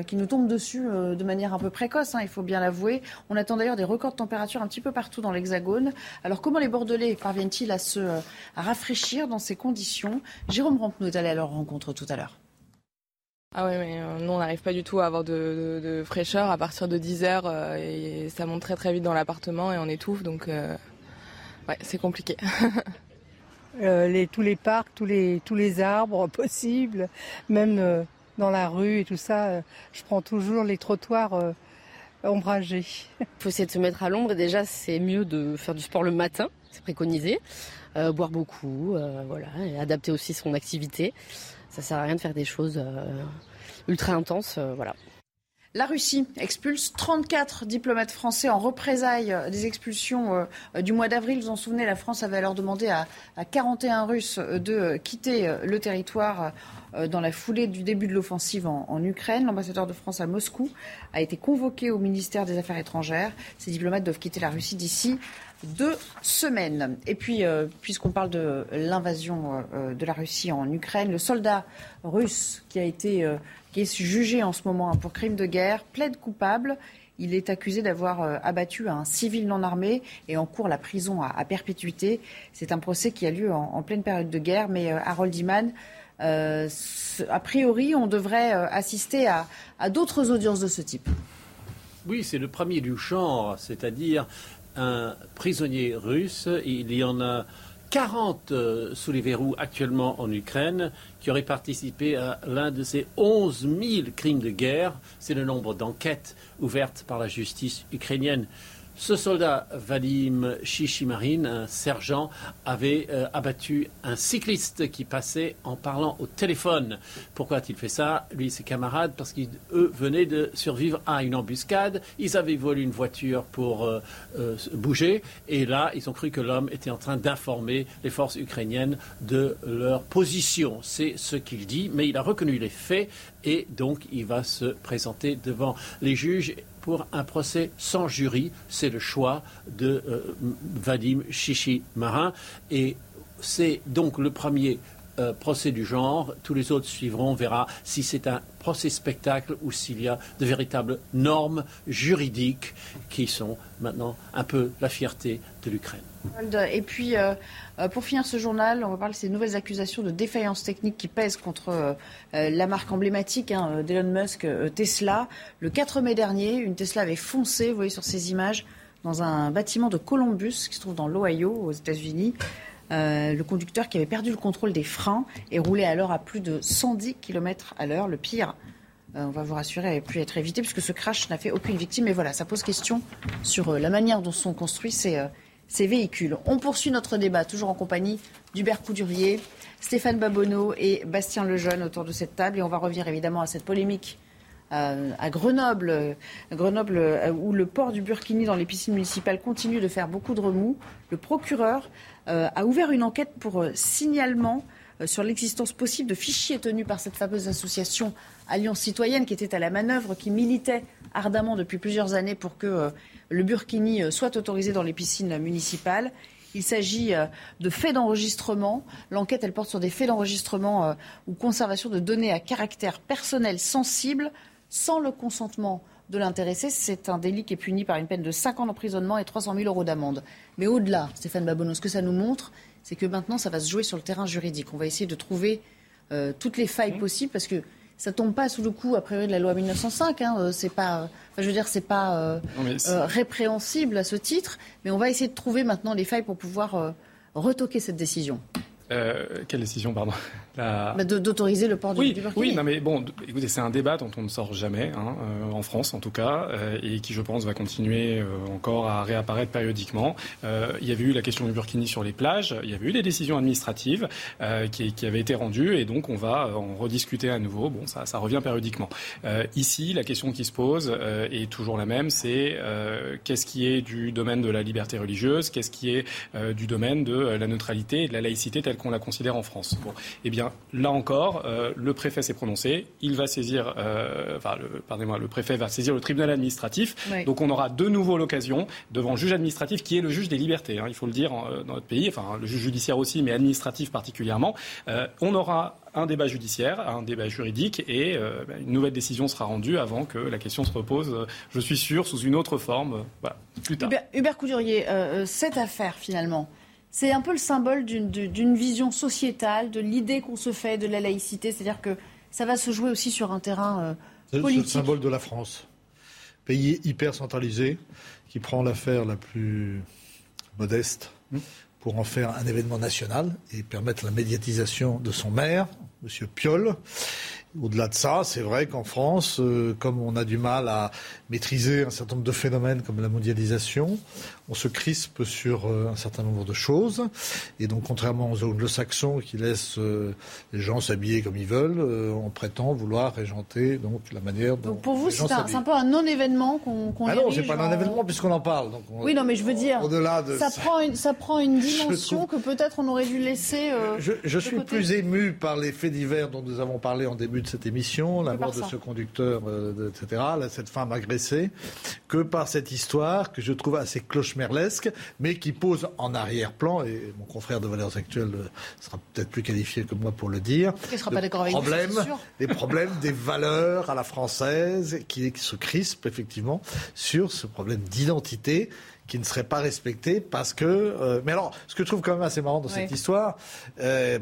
qui nous tombe dessus de manière un peu précoce, hein, il faut bien l'avouer. On attend d'ailleurs des records de température un petit peu partout dans l'Hexagone. Alors comment les Bordelais parviennent-ils à se rafraîchir dans ces conditions? Jérôme Rampenot est allé à leur rencontre tout à l'heure. Ah oui, mais nous, on n'arrive pas du tout à avoir de, fraîcheur à partir de 10 heures et ça monte très très vite dans l'appartement et on étouffe, ouais, c'est compliqué. Euh, les, tous les parcs, tous les, tous les arbres possibles, même euh, dans la rue et tout ça, euh, je prends toujours les trottoirs ombragés. Il faut essayer de se mettre à l'ombre et déjà c'est mieux de faire du sport le matin, c'est préconisé, boire beaucoup, voilà, et adapter aussi son activité. Ça sert à rien de faire des choses ultra intenses, voilà. La Russie expulse 34 diplomates français en représailles des expulsions euh, du mois d'avril. Vous vous en souvenez, la France avait alors demandé à, 41 Russes de quitter euh, le territoire dans la foulée du début de l'offensive en, en, Ukraine. L'ambassadeur de France à Moscou a été convoqué au ministère des Affaires étrangères. Ces diplomates doivent quitter la Russie d'ici deux semaines. Et puis, puisqu'on parle de l'invasion de la Russie en Ukraine, le soldat russe qui a été qui est jugé en ce moment hein, pour crime de guerre plaide coupable. Il est accusé d'avoir euh, abattu un civil non armé et en cours la prison à, perpétuité. C'est un procès qui a lieu en, pleine période de guerre, mais euh, Harold Iman, euh, a priori, on devrait assister à, à d'autres audiences de ce type. Oui, c'est le premier du genre, c'est-à-dire un prisonnier russe. Il y en a 40 sous les verrous actuellement en Ukraine qui auraient participé à l'un de ces 11 000 crimes de guerre. C'est le nombre d'enquêtes ouvertes par la justice ukrainienne. Ce soldat, Vadim Shishimarin, un sergent, avait euh, abattu un cycliste qui passait en parlant au téléphone. Pourquoi a-t-il fait ça? Lui et ses camarades, parce qu'eux venaient de survivre à une embuscade. Ils avaient volé une voiture pour euh, euh, bouger. Et là, ils ont cru que l'homme était en train d'informer les forces ukrainiennes de leur position. C'est ce qu'il dit, mais il a reconnu les faits et donc il va se présenter devant les juges pour un procès sans jury. C'est le choix de euh, Vadim Chichi-Marin. Et c'est donc le premier euh, procès du genre. Tous les autres suivront. On verra si c'est un procès spectacle ou s'il y a de véritables normes juridiques qui sont maintenant un peu la fierté de l'Ukraine. Et puis, euh, euh, pour finir ce journal, on va parler de ces nouvelles accusations de défaillance technique qui pèsent contre euh, la marque emblématique hein, d'Elon Musk, Tesla. Le 4 mai dernier, une Tesla avait foncé, vous voyez sur ces images, dans un bâtiment de Columbus qui se trouve dans l'Ohio, aux États-Unis. le conducteur qui avait perdu le contrôle des freins et roulait alors à plus de 110 km à l'heure. Le pire, on va vous rassurer, avait pu être évité puisque ce crash n'a fait aucune victime. Mais voilà, ça pose question sur la manière dont sont construits ces ces véhicules. On poursuit notre débat, toujours en compagnie d'Hubert Coudurier, Stéphane Babonneau et Bastien Lejeune autour de cette table. Et on va revenir évidemment à cette polémique euh, à Grenoble, Grenoble euh, où le port du Burkini dans les piscines municipales continue de faire beaucoup de remous. Le procureur euh, a ouvert une enquête pour signalement sur l'existence possible de fichiers tenus par cette fameuse association Alliance citoyenne qui était à la manœuvre, qui militait ardemment depuis plusieurs années pour que le burkini euh, soit autorisé dans les piscines municipales. Il s'agit euh, de faits d'enregistrement. L'enquête, elle porte sur des faits d'enregistrement euh, ou conservation de données à caractère personnel sensible sans le consentement de l'intéressé. C'est un délit qui est puni par une peine de 5 ans d'emprisonnement et 300 000 euros d'amende. Mais au-delà, Stéphane Babonneau, ce que ça nous montre, c'est que maintenant, ça va se jouer sur le terrain juridique. On va essayer de trouver toutes les failles possibles parce que ça tombe pas sous le coup, a priori, de la loi 1905. Hein, euh, c'est pas, je veux dire, c'est pas euh, euh, répréhensible à ce titre, mais on va essayer de trouver maintenant les failles pour pouvoir retoquer cette décision. quelle décision, pardon? Bah, d'autoriser le port du, oui, Oui, non, mais bon, écoutez, c'est un débat dont on ne sort jamais, hein, euh, en France en tout cas, euh, et qui, je pense, va continuer euh, encore à réapparaître périodiquement. il y avait eu la question du burkini sur les plages, il y avait eu des décisions administratives qui, qui, avaient été rendues, et donc on va en rediscuter à nouveau. Bon, ça, ça revient périodiquement. ici, la question qui se pose est toujours la même, c'est qu'est-ce qui est du domaine de la liberté religieuse, qu'est-ce qui est du domaine de la neutralité et de la laïcité telle qu'on la considère en France? Bon, eh bien, là encore, euh, le préfet s'est prononcé. Il va saisir, euh, enfin, le, pardonnez-moi, le préfet va saisir le tribunal administratif. Donc, on aura de nouveau l'occasion devant le juge administratif, qui est le juge des libertés. Hein, il faut le dire euh, dans notre pays, enfin, le juge judiciaire aussi, mais administratif particulièrement. on aura un débat judiciaire, un débat juridique, et ben, une nouvelle décision sera rendue avant que la question se repose. je suis sûr sous une autre forme. Voilà, plus tard. Hubert, Coudurier, cette affaire finalement c'est un peu le symbole d'une vision sociétale, de l'idée qu'on se fait de la laïcité. C'est-à-dire que ça va se jouer aussi sur un terrain euh, politique. C'est le symbole de la France. Pays hyper centralisé, qui prend l'affaire la plus modeste hmm. pour en faire un événement national et permettre la médiatisation de son maire, M. Piolle. au-delà de ça, c'est vrai qu'en France, euh, comme on a du mal à maîtriser un certain nombre de phénomènes comme la mondialisation, on se crispe sur euh, un certain nombre de choses. Et donc, contrairement aux anglo-saxons qui laissent euh, les gens s'habiller comme ils veulent, on prétend vouloir régenter donc la manière dont. Donc pour vous, c'est un, peu un non-événement qu'on qu'on Ah non, c'est pas un en- événement puisqu'on en parle. Donc on- Oui, non, mais je veux dire, Au-delà de ça, ça- prend une, ça prend une dimension que peut-être on aurait dû laisser. euh, Je, suis côté. plus ému par les faits divers dont nous avons parlé en début de cette émission, la mort de ça. ce conducteur, euh, etc., là, cette femme agressée, que par cette histoire que je trouve assez cloche-merlesque, mais qui pose en arrière-plan, et mon confrère de Valeurs Actuelles sera peut-être plus qualifié que moi pour le dire, Il sera le pas d'accord avec vous, problème, c'est sûr. les problèmes des valeurs à la française qui, qui se crispent effectivement sur ce problème d'identité qui ne serait pas respecté parce que. euh, mais alors, ce que je trouve quand même assez marrant dans Oui. cette histoire, euh,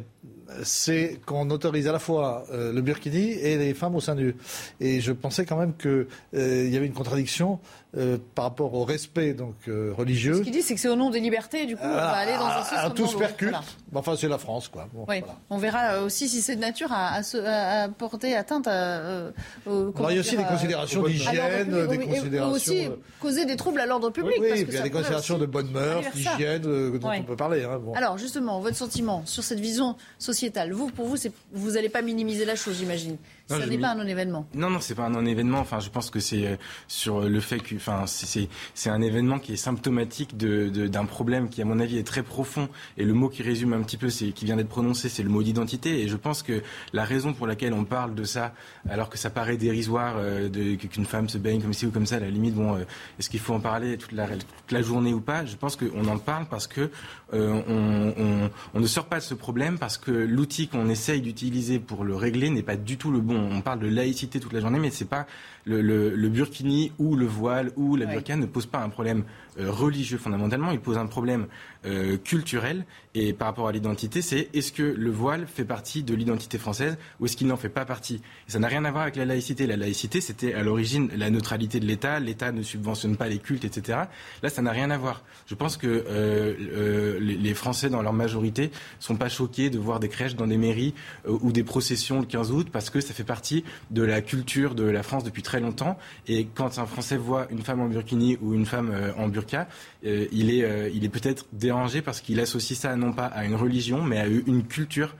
c'est qu'on autorise à la fois euh, le burkini et les femmes au sein nu. Et je pensais quand même qu'il y avait une contradiction euh, par rapport au respect donc euh, religieux. Ce qu'il dit, c'est que c'est au nom des libertés, du coup, on va aller dans un sens à comme tous percute. Voilà. Enfin, c'est la France, quoi. Bon, Oui. voilà. On verra euh, aussi si c'est de nature à, à se- à- à porter atteinte à. euh, au- il y a aussi des à- considérations à d'hygiène, des oui, et considérations. aussi euh, causer des troubles à l'ordre public. oui, parce oui, que il y a des considérations de bonnes mœurs, aller vers ça. d'hygiène, euh, dont Ouais. on peut parler. hein, bon. Alors justement, votre sentiment sur cette vision vous, pour vous, vous n'allez pas minimiser la chose, j'imagine. Non, Ça n'est pas un non-événement. Non, non, c'est pas un non-événement. Enfin, je pense que c'est euh, sur le fait que, enfin, c'est- un événement qui est symptomatique de- de- d'un problème qui, à mon avis, est très profond. Et le mot qui résume un petit peu, c'est qui vient d'être prononcé, c'est le mot d'identité. Et je pense que la raison pour laquelle on parle de ça, alors que ça paraît dérisoire, euh, de- qu'une femme se baigne comme ci ou comme ça, à la limite, bon, euh, est-ce qu'il faut en parler toute la, toute la journée ou pas? Je pense qu'on en parle parce que euh, on, on- on ne sort pas de ce problème parce que l'outil qu'on essaye d'utiliser pour le régler n'est pas du tout le bon. On parle de laïcité toute la journée, mais c'est pas le, le, le burkini ou le voile ou la Ouais. burqa ne pose pas un problème euh, religieux fondamentalement, il pose un problème euh, culturel. Et par rapport à l'identité, c'est est-ce que le voile fait partie de l'identité française ou est-ce qu'il n'en fait pas partie? Et ça n'a rien à voir avec la laïcité. La laïcité, c'était à l'origine la neutralité de l'État. L'État ne subventionne pas les cultes, etc. Là, ça n'a rien à voir. Je pense que euh, les, Français, dans leur majorité, sont pas choqués de voir des crèches dans des mairies ou des processions le 15 août parce que ça fait partie de la culture de la France depuis très longtemps. Et quand un Français voit une femme en burkini ou une femme euh, en burqa, euh, il est, euh, il est peut-être dérangé parce qu'il associe ça non pas à une religion, mais à une culture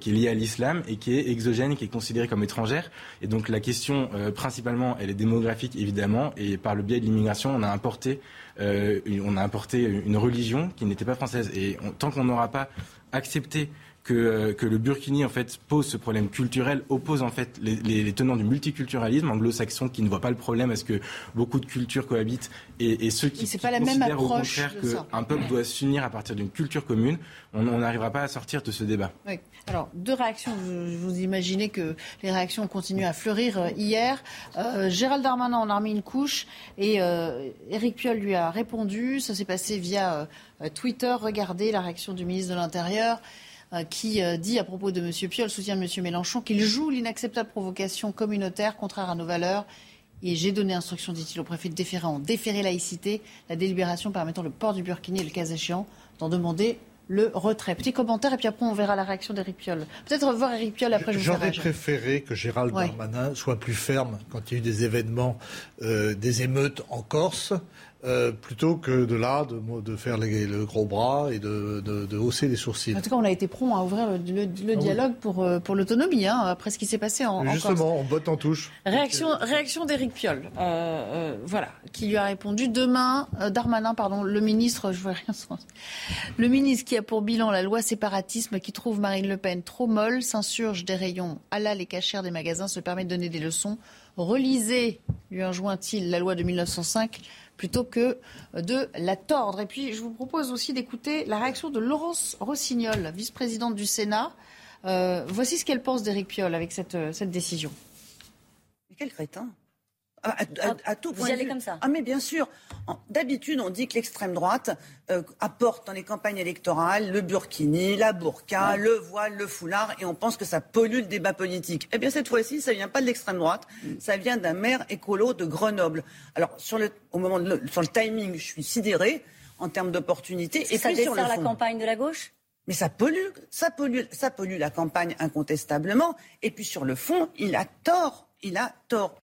qui est liée à l'islam et qui est exogène, qui est considérée comme étrangère. Et donc la question principalement, elle est démographique évidemment, et par le biais de l'immigration, on a importé, on a importé une religion qui n'était pas française. Et tant qu'on n'aura pas accepté que, euh, que le burkini en fait pose ce problème culturel, oppose en fait les, les- les tenants du multiculturalisme anglo-saxon qui ne voient pas le problème à ce que beaucoup de cultures cohabitent et, et ceux qui, qui pas la même considèrent au contraire qu'un peuple doit s'unir à partir d'une culture commune, on n'arrivera pas à sortir de ce débat. Oui. Alors, deux réactions. Vous, vous imaginez que les réactions continuent à fleurir euh, hier. Euh, Gérald Darmanin en a remis une couche et euh, Éric Piolle lui a répondu. Ça s'est passé via euh, Twitter. Regardez la réaction du ministre de l'Intérieur qui euh, dit à propos de M. Piolle, soutien de M. Mélenchon, qu'il joue l'inacceptable provocation communautaire contraire à nos valeurs. Et j'ai donné instruction, dit-il, au préfet de déférer en déférer laïcité la délibération permettant le port du burkini et le cas échéant d'en demander le retrait. Petit commentaire et puis après on verra la réaction d'Éric Piolle. Peut-être voir Éric Piolle après je vous ferai J'aurais préféré que Gérald Ouais. Darmanin soit plus ferme quand il y a eu des événements, euh, des émeutes en Corse, euh, plutôt que de là, de, de faire les- le gros bras et de, de- de hausser les sourcils. En tout cas, on a été prompt à ouvrir le, le- le Ah oui. dialogue pour, euh, pour l'autonomie, hein, après ce qui s'est passé en, en. Justement, on botte en touche. Réaction, réaction d'Éric Piolle, euh, euh, voilà, qui lui a répondu demain, euh, Darmanin, pardon, le ministre, je vois rien sans. Le ministre qui a pour bilan la loi séparatisme qui trouve Marine Le Pen trop molle, s'insurge des rayons halal et cachère des magasins, se permet de donner des leçons. Relisez, lui enjoint-il, la loi de 1905 plutôt que de la tordre. Et puis, je vous propose aussi d'écouter la réaction de Laurence Rossignol, vice-présidente du Sénat. Euh, voici ce qu'elle pense d'Éric Piolle avec cette, euh, cette décision. Mais quel crétin à, à- à tout vous y allez comme ça Ah mais bien sûr. D'habitude, on dit que l'extrême droite euh, apporte dans les campagnes électorales le burkini, la burqa, le voile, le foulard, et on pense que ça pollue le débat politique. Eh bien cette fois-ci, ça vient pas de l'extrême droite, ça vient d'un maire écolo de Grenoble. Alors sur le, au moment de le, sur le timing, je suis sidérée en termes d'opportunité. Et ça puis sur dessert le la campagne de la gauche? Mais ça pollue, ça pollue, ça pollue la campagne incontestablement. Et puis sur le fond, il a tort. Il a tort.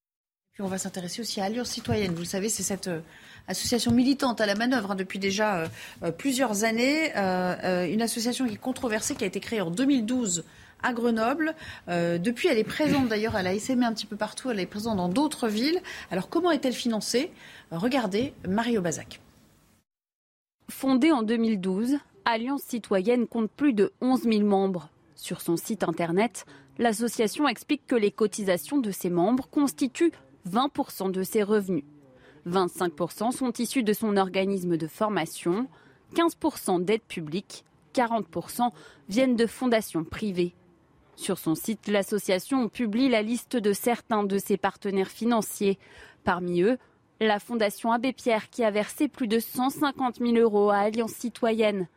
On va s'intéresser aussi à Allure citoyenne. Vous le savez, c'est cette euh, association militante à la manœuvre hein, depuis déjà euh, euh, plusieurs années. une association qui est controversée, qui a été créée en 2012 à Grenoble. depuis, elle est présente d'ailleurs, elle a essaimé un petit peu partout, elle est présente dans d'autres villes. Alors comment est-elle financée? Regardez Mario Bazac. Fondée en 2012, Alliance citoyenne compte plus de 11 000 membres. Sur son site internet, l'association explique que les cotisations de ses membres constituent 20% de ses revenus. 25% sont issus de son organisme de formation, 15% d'aides publiques, 40% viennent de fondations privées. Sur son site, l'association publie la liste de certains de ses partenaires financiers. Parmi eux, la Fondation Abbé Pierre qui a versé plus de 150 000 euros à Alliance citoyenne.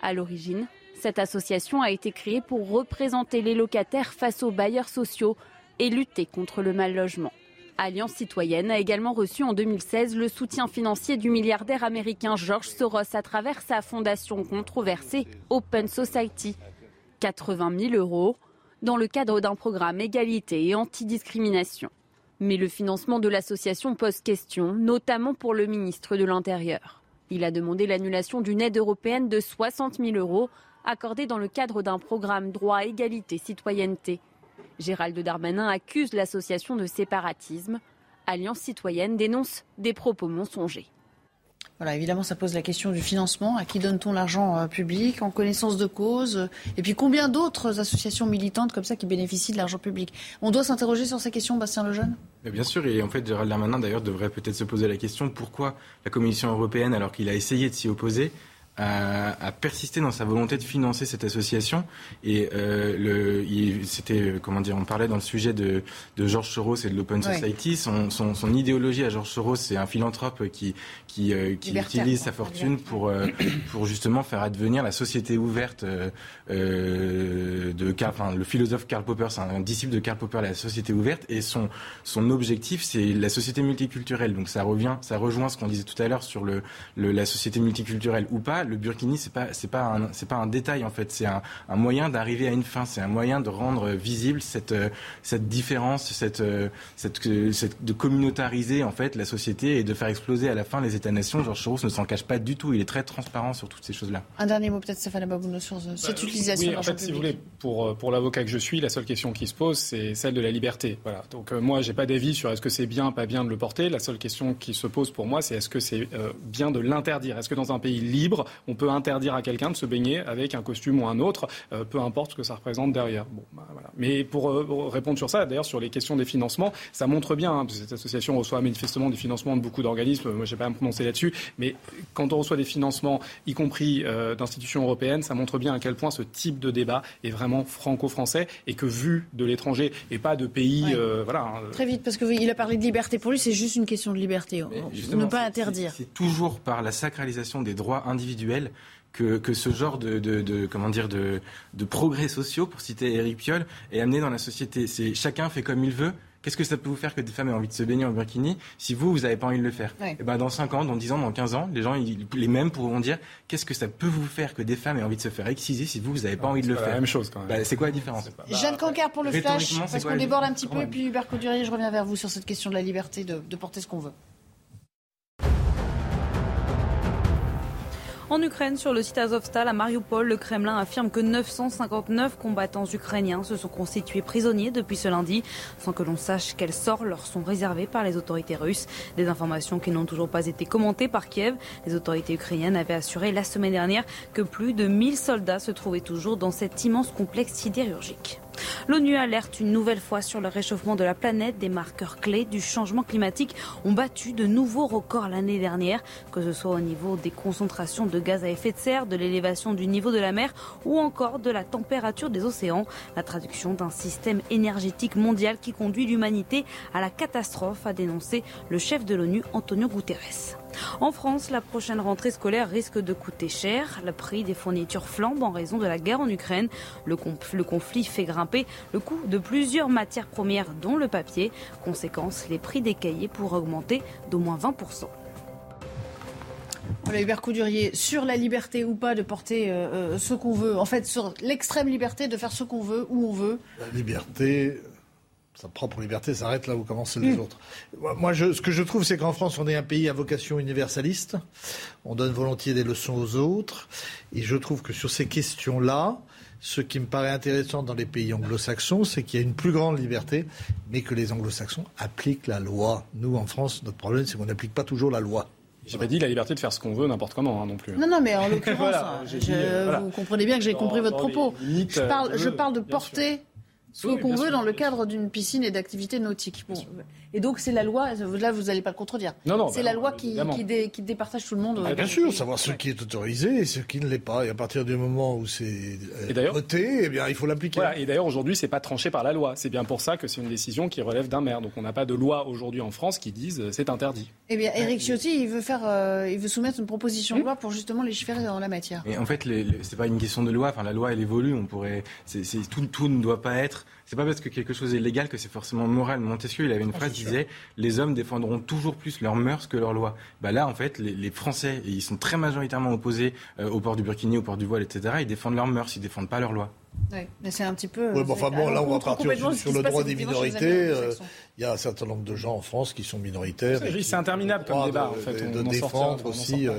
À l'origine, cette association a été créée pour représenter les locataires face aux bailleurs sociaux et lutter contre le mal logement. Alliance citoyenne a également reçu en 2016 le soutien financier du milliardaire américain George Soros à travers sa fondation controversée Open Society. 80 000 euros dans le cadre d'un programme égalité et antidiscrimination. Mais le financement de l'association pose question, notamment pour le ministre de l'Intérieur. Il a demandé l'annulation d'une aide européenne de 60 000 euros accordée dans le cadre d'un programme droit, égalité, citoyenneté. Gérald Darmanin accuse l'association de séparatisme. Alliance citoyenne dénonce des propos mensongers. Voilà, évidemment, ça pose la question du financement. À qui donne-t-on l'argent euh, public en connaissance de cause? Et puis, combien d'autres associations militantes comme ça qui bénéficient de l'argent public? On doit s'interroger sur ces questions, Bastien Lejeune Bien sûr, et en fait, Gérald Darmanin, d'ailleurs, devrait peut-être se poser la question pourquoi la Commission européenne, alors qu'il a essayé de s'y opposer, a, persisté dans sa volonté de financer cette association. Et euh, c'était, comment dire, on parlait dans le sujet de, de Georges Soros et de l'Open Society. Son, son, son, idéologie à Georges Soros, c'est un philanthrope qui, qui, euh, qui utilise sa fortune pour, euh, pour justement faire advenir la société ouverte euh, euh de Karl, enfin, le philosophe Karl Popper, c'est un, disciple de Karl Popper, la société ouverte. Et son, son objectif, c'est la société multiculturelle. Donc ça revient, ça rejoint ce qu'on disait tout à l'heure sur le, le, la société multiculturelle ou pas le burkini, c'est pas, c'est pas un, c'est pas un détail en fait. C'est un, un moyen d'arriver à une fin. C'est un moyen de rendre visible cette, euh, cette différence, cette, euh, cette, euh, cette, de communautariser en fait la société et de faire exploser à la fin les États-nations. Georges Soros ne s'en cache pas du tout. Il est très transparent sur toutes ces choses-là. Un dernier mot peut-être, Stéphane Ababouno, sur cette bah, utilisation oui, en fait, si vous voulez, pour, pour l'avocat que je suis, la seule question qui se pose, c'est celle de la liberté. Voilà. Donc moi, j'ai pas d'avis sur est-ce que c'est bien, pas bien de le porter. La seule question qui se pose pour moi, c'est est-ce que c'est bien de l'interdire? Est-ce que dans un pays libre, on peut interdire à quelqu'un de se baigner avec un costume ou un autre, euh, peu importe ce que ça représente derrière. Bon, bah, voilà. Mais pour euh, répondre sur ça, d'ailleurs sur les questions des financements, ça montre bien, hein, cette association reçoit manifestement des financements de beaucoup d'organismes, moi je n'ai pas à me prononcer là-dessus, mais quand on reçoit des financements, y compris euh, d'institutions européennes, ça montre bien à quel point ce type de débat est vraiment franco-français et que vu de l'étranger et pas de pays... voilà, hein, Très vite, parce qu'il a parlé de liberté. Pour lui, c'est juste une question de liberté. Ne pas interdire. C'est toujours par la sacralisation des droits individuels que, que ce genre de, de, de, comment dire de, de progrès sociaux, pour citer Eric Piolle, est amené dans la société. C'est chacun fait comme il veut. Qu'est-ce que ça peut vous faire que des femmes aient envie de se baigner en burkini si vous, vous n'avez pas envie de le faire Et eh ben dans 5 ans, dans 10 ans, dans 15 ans, les gens, les mêmes pourront dire qu'est-ce que ça peut vous faire que des femmes aient envie de se faire exciser si vous, vous n'avez pas envie de le faire la même chose quand même. Bah, c'est quoi la différence Jeanne Cancar pour le flash, parce qu'on déborde un petit peu, et puis Hubert Coudurier, je reviens vers vous sur cette question de la liberté de, de porter ce qu'on veut. En Ukraine, sur le site Azovstal à Mariupol, le Kremlin affirme que 959 combattants ukrainiens se sont constitués prisonniers depuis ce lundi, sans que l'on sache quels sorts leur sont réservés par les autorités russes. Des informations qui n'ont toujours pas été commentées par Kiev. Les autorités ukrainiennes avaient assuré la semaine dernière que plus de 1000 soldats se trouvaient toujours dans cet immense complexe sidérurgique. L'ONU alerte une nouvelle fois sur le réchauffement de la planète. Des marqueurs clés du changement climatique ont battu de nouveaux records l'année dernière, que ce soit au niveau des concentrations de gaz à effet de serre, de l'élévation du niveau de la mer ou encore de la température des océans. La traduction d'un système énergétique mondial qui conduit l'humanité à la catastrophe, a dénoncé le chef de l'ONU, Antonio Guterres. En France, la prochaine rentrée scolaire risque de coûter cher. Le prix des fournitures flambe en raison de la guerre en Ukraine. Le, conflit fait grimper le coût de plusieurs matières premières, dont le papier. Conséquence, les prix des cahiers pourraient augmenter d'au moins 20%. Voilà, Hubert Coudurier, sur la liberté ou pas de porter euh, euh, ce qu'on veut, en fait, sur l'extrême liberté de faire ce qu'on veut, où on veut. La liberté, sa propre liberté s'arrête là où commencent les autres. Moi, je, ce que je trouve, c'est qu'en France, on est un pays à vocation universaliste. On donne volontiers des leçons aux autres. Et je trouve que sur ces questions-là, ce qui me paraît intéressant dans les pays anglo-saxons, c'est qu'il y a une plus grande liberté, mais que les anglo-saxons appliquent la loi. Nous, en France, notre problème, c'est qu'on n'applique pas toujours la loi. J'ai pas dit la liberté de faire ce qu'on veut n'importe comment hein, non plus. Non, non, mais en l'occurrence, Voilà, hein, euh, voilà. vous comprenez bien que j'ai compris votre propos. limites, je, parle, euh, je de- parle de porter ce Oui, qu'on veut sûr. dans le cadre d'une piscine et d'activités nautiques. Bon. Et donc, c'est la loi, là, vous n'allez pas le contredire. Non, non, c'est bah la non, loi qui, évidemment. qui, dé- qui départage tout le monde. Ah, euh, bien sûr, savoir ce qui est autorisé et ce qui ne l'est pas. Et à partir du moment où c'est euh, voté, eh bien, il faut l'appliquer. Voilà, et d'ailleurs aujourd'hui c'est pas tranché par la loi. C'est bien pour ça que c'est une décision qui relève d'un maire. Donc on n'a pas de loi aujourd'hui en France qui dise euh, c'est interdit. Eh bien, Eric Ciotti, il veut, faire, euh, il veut soumettre une proposition Mmh. de loi pour justement légiférer dans la matière. Et en fait, les- les- c'est pas une question de loi. Enfin, la loi, elle évolue. On pourrait, c'est, tout, tout ne doit pas être. C'est pas parce que quelque chose est légal que c'est forcément moral. Montesquieu, il avait une phrase qui disait les hommes défendront toujours plus leurs mœurs que leurs lois. Bah là, en fait, les, les Français, et ils sont très majoritairement opposés euh, au port du burkini, au port du voile, etc. Ils défendent leurs mœurs, ils défendent pas leurs lois. Ouais, mais c'est un petit peu. Euh, bon, enfin bon, là, on va partir complètement sur, de le droit des minorités. euh. Il y a un certain nombre de gens en France qui sont minoritaires. C'est- interminable comme débat, droit en fait. De, On de défendre aussi euh,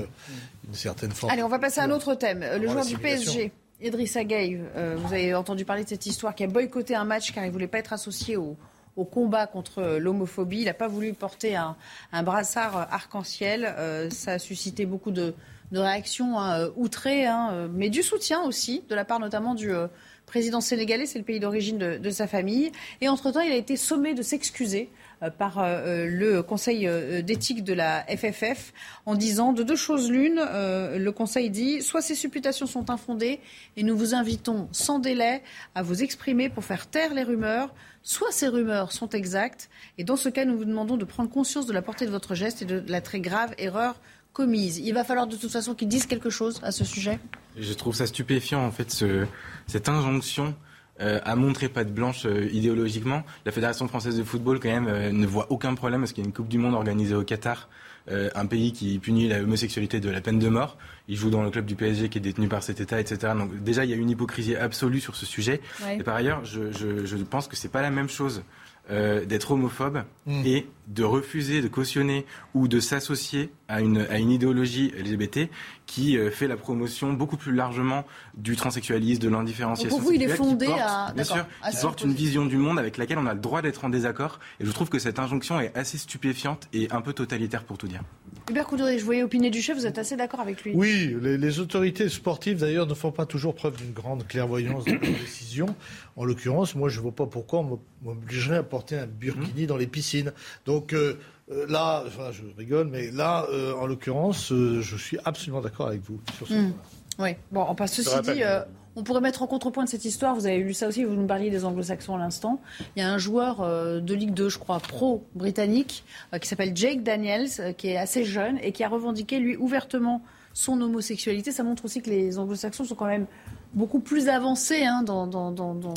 une certaine forme. Allez, on va passer à un autre thème. Le joueur du. PSG, Idrissa Gueye, euh, vous avez entendu parler de cette histoire, qui a boycotté un match car il ne voulait pas être associé au, au combat contre l'homophobie. Il n'a pas voulu porter un, brassard arc-en-ciel. Euh, ça a suscité beaucoup de, réactions hein, outrées, hein, mais du soutien aussi, de la part notamment du euh, président sénégalais, c'est le pays d'origine de, de sa famille. Et entre-temps, il a été sommé de s'excuser par euh, le Conseil euh, d'éthique de la FFF en disant de deux choses l'une. euh, le Conseil dit soit ces supputations sont infondées et nous vous invitons sans délai à vous exprimer pour faire taire les rumeurs, soit ces rumeurs sont exactes et dans ce cas nous vous demandons de prendre conscience de la portée de votre geste et de la très grave erreur commise. Il va falloir de toute façon qu'ils disent quelque chose à ce sujet? Je trouve ça stupéfiant, en fait, ce- cette injonction euh, à montrer patte blanche euh, idéologiquement. La Fédération française de football, quand même, euh, ne voit aucun problème parce qu'il y a une Coupe du Monde organisée au Qatar, euh, un pays qui punit la homosexualité de la peine de mort. Il joue dans le club du PSG qui est détenu par cet État, etc. Donc déjà, il y a une hypocrisie absolue sur ce sujet. Ouais. Et par ailleurs, je, je, je pense que c'est pas la même chose. euh, d'être homophobe Mm. et de refuser de cautionner ou de s'associer à une, à une idéologie LGBT qui euh, fait la promotion beaucoup plus largement du transsexualisme, de l'indifférenciation pour vous, il est sexuelle, qui fondé porte, à- bien sûr, à qui porte une vision du monde avec laquelle on a le droit d'être en désaccord. Et je trouve que cette injonction est assez stupéfiante et un peu totalitaire pour tout dire. Hubert Coudray, je voyais opiner du chef, vous êtes assez d'accord avec lui Oui, les, les autorités sportives d'ailleurs ne font pas toujours preuve d'une grande clairvoyance dans leurs décisions. En l'occurrence, moi je ne vois pas pourquoi on m'obligerait à porter un burkini dans les piscines. Donc euh, euh, là, enfin, je rigole, mais là, euh, en l'occurrence, euh, je suis absolument d'accord avec vous sur ce Hmm. point. Oui, bon, enfin, ceci dit, euh, on pourrait mettre en contrepoint de cette histoire, vous avez lu ça aussi, vous nous parliez des anglo-saxons à l'instant. Il y a un joueur de Ligue 2, je crois, pro-britannique, qui s'appelle Jake Daniels, qui est assez jeune et qui a revendiqué, lui, ouvertement son homosexualité. Ça montre aussi que les anglo-saxons sont quand même beaucoup plus avancés hein, dans, dans- dans- dans-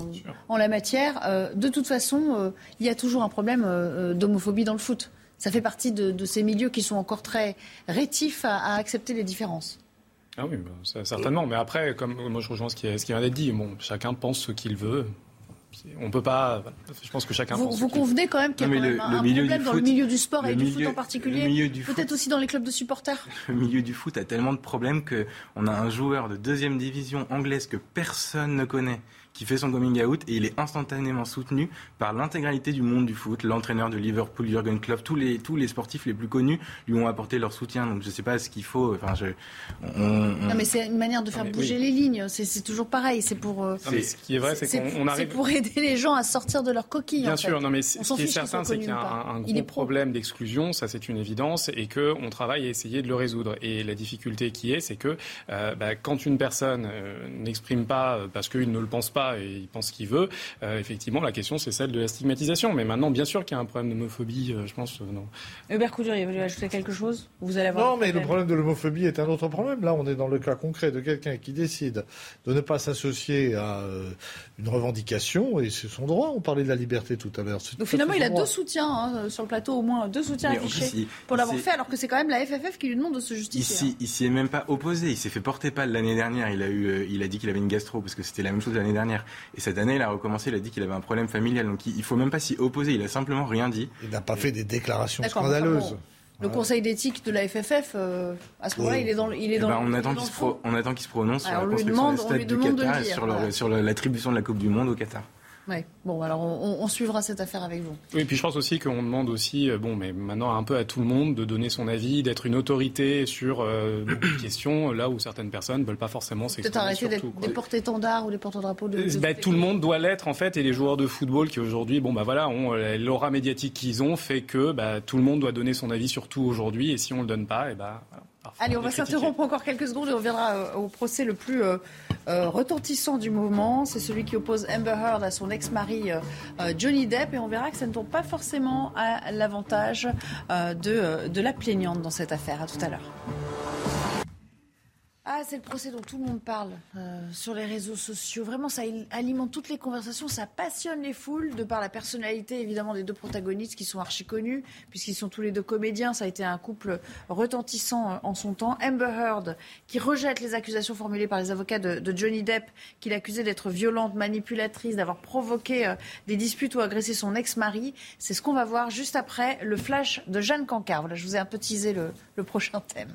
en la matière. Euh, de toute façon, euh, il y a toujours un problème euh, d'homophobie dans le foot. Ça fait partie de, de ces milieux qui sont encore très rétifs à- à accepter les différences. Ah oui, bah, ça, certainement. Mais après, comme moi je rejoins ce qui, ce qui vient d'être dit, bon, chacun pense ce qu'il veut. On peut pas. Je pense que chacun Vous, pense. vous convenez quand même qu'il y a Non, quand mais même le- un, le un milieu problème dans le milieu du sport et du foot en particulier Peut-être aussi dans les clubs de supporters Le milieu du foot a tellement de problèmes que on a un joueur de deuxième division anglaise que personne ne connaît qui fait son coming out et il est instantanément soutenu par l'intégralité du monde du foot, l'entraîneur de Liverpool, Jürgen Klopp, tous les tous les sportifs les plus connus lui ont apporté leur soutien. Donc je sais pas ce qu'il faut. Enfin, je, on- on- Non, mais c'est une manière de faire mais bouger oui. les lignes. C'est c'est toujours pareil. C'est pour. euh, Non, ce qui est vrai, c'est qu'on arrive. pour aider les gens à sortir de leur coquille. Bien en sûr, fait. non, mais ce qui est certain, c'est qu'il y a un, un gros problème d'exclusion, ça c'est une évidence, et qu'on travaille à essayer de le résoudre. Et la difficulté qui est, c'est que euh, bah, quand une personne euh, n'exprime pas, euh, parce qu'il ne le pense pas, et il pense ce qu'il veut. Euh, effectivement, la question, c'est celle de la stigmatisation. Mais maintenant, bien sûr qu'il y a un problème d'homophobie, euh, je pense. non. Hubert Coudurier, vous voulez ajouter quelque chose? Vous allez avoir Non, mais le problème de l'homophobie est un autre problème. Là, on est dans le cas concret de quelqu'un qui décide de ne pas s'associer à une revendication et c'est son droit. On parlait de la liberté tout à l'heure. Donc finalement, il a deux soutiens hein, sur le plateau, au moins deux soutiens affichés pour l'avoir fait, alors que c'est quand même la FFF qui lui demande de se justifier. Ici, hein. il s'y est même pas opposé. Il s'est fait porter pas l'année dernière. Il a eu, il a dit qu'il avait une gastro parce que c'était la même chose l'année dernière. Et cette année, il a recommencé. Il a dit qu'il avait un problème familial. Donc il, faut même pas s'y opposer. Il a simplement rien dit. Il n'a pas fait des déclarations scandaleuses. Le conseil d'éthique de la FFF, euh, à ce moment-là, il est dans, il est dans. On, attend qu'il se on attend qu'il se prononce sur la construction des stades du Qatar et sur l'attribution de la Coupe du Monde au Qatar. Ouais. Bon, alors on, suivra cette affaire avec vous. Oui, puis je pense aussi qu'on demande aussi, euh, bon, mais maintenant un peu à tout le monde de donner son avis, d'être une autorité sur euh, des questions là où certaines personnes ne veulent pas forcément s'exprimer. Peut-être arrêter d'être des porte-étendards ou des porte-drapeaux de. de bah, tout le monde doit l'être en fait, et les joueurs de football qui aujourd'hui, bon bah voilà, ont euh, l'aura médiatique qu'ils ont fait que bah, tout le monde doit donner son avis sur tout aujourd'hui, et si on le donne pas, et bah. Voilà. Allez, on va s'interrompre encore quelques secondes et on reviendra euh, au procès le plus euh, euh, retentissant du moment. C'est celui qui oppose Amber Heard à son ex-mari Johnny Depp et on verra que ça ne tombe pas forcément à l'avantage de, de la plaignante dans cette affaire. À tout à l'heure. Ah, c'est le procès dont tout le monde parle euh, sur les réseaux sociaux. Vraiment, ça alimente toutes les conversations, ça passionne les foules, de par la personnalité évidemment des deux protagonistes qui sont archi connus, puisqu'ils sont tous les deux comédiens. Ça a été un couple retentissant euh, en son temps. Amber Heard, qui rejette les accusations formulées par les avocats de, Johnny Depp, qui l'accusait d'être violente, manipulatrice, d'avoir provoqué euh, des disputes ou agressé son ex-mari. C'est ce qu'on va voir juste après le flash de Jeanne Cancard. Voilà, je vous ai un peu teasé le prochain thème.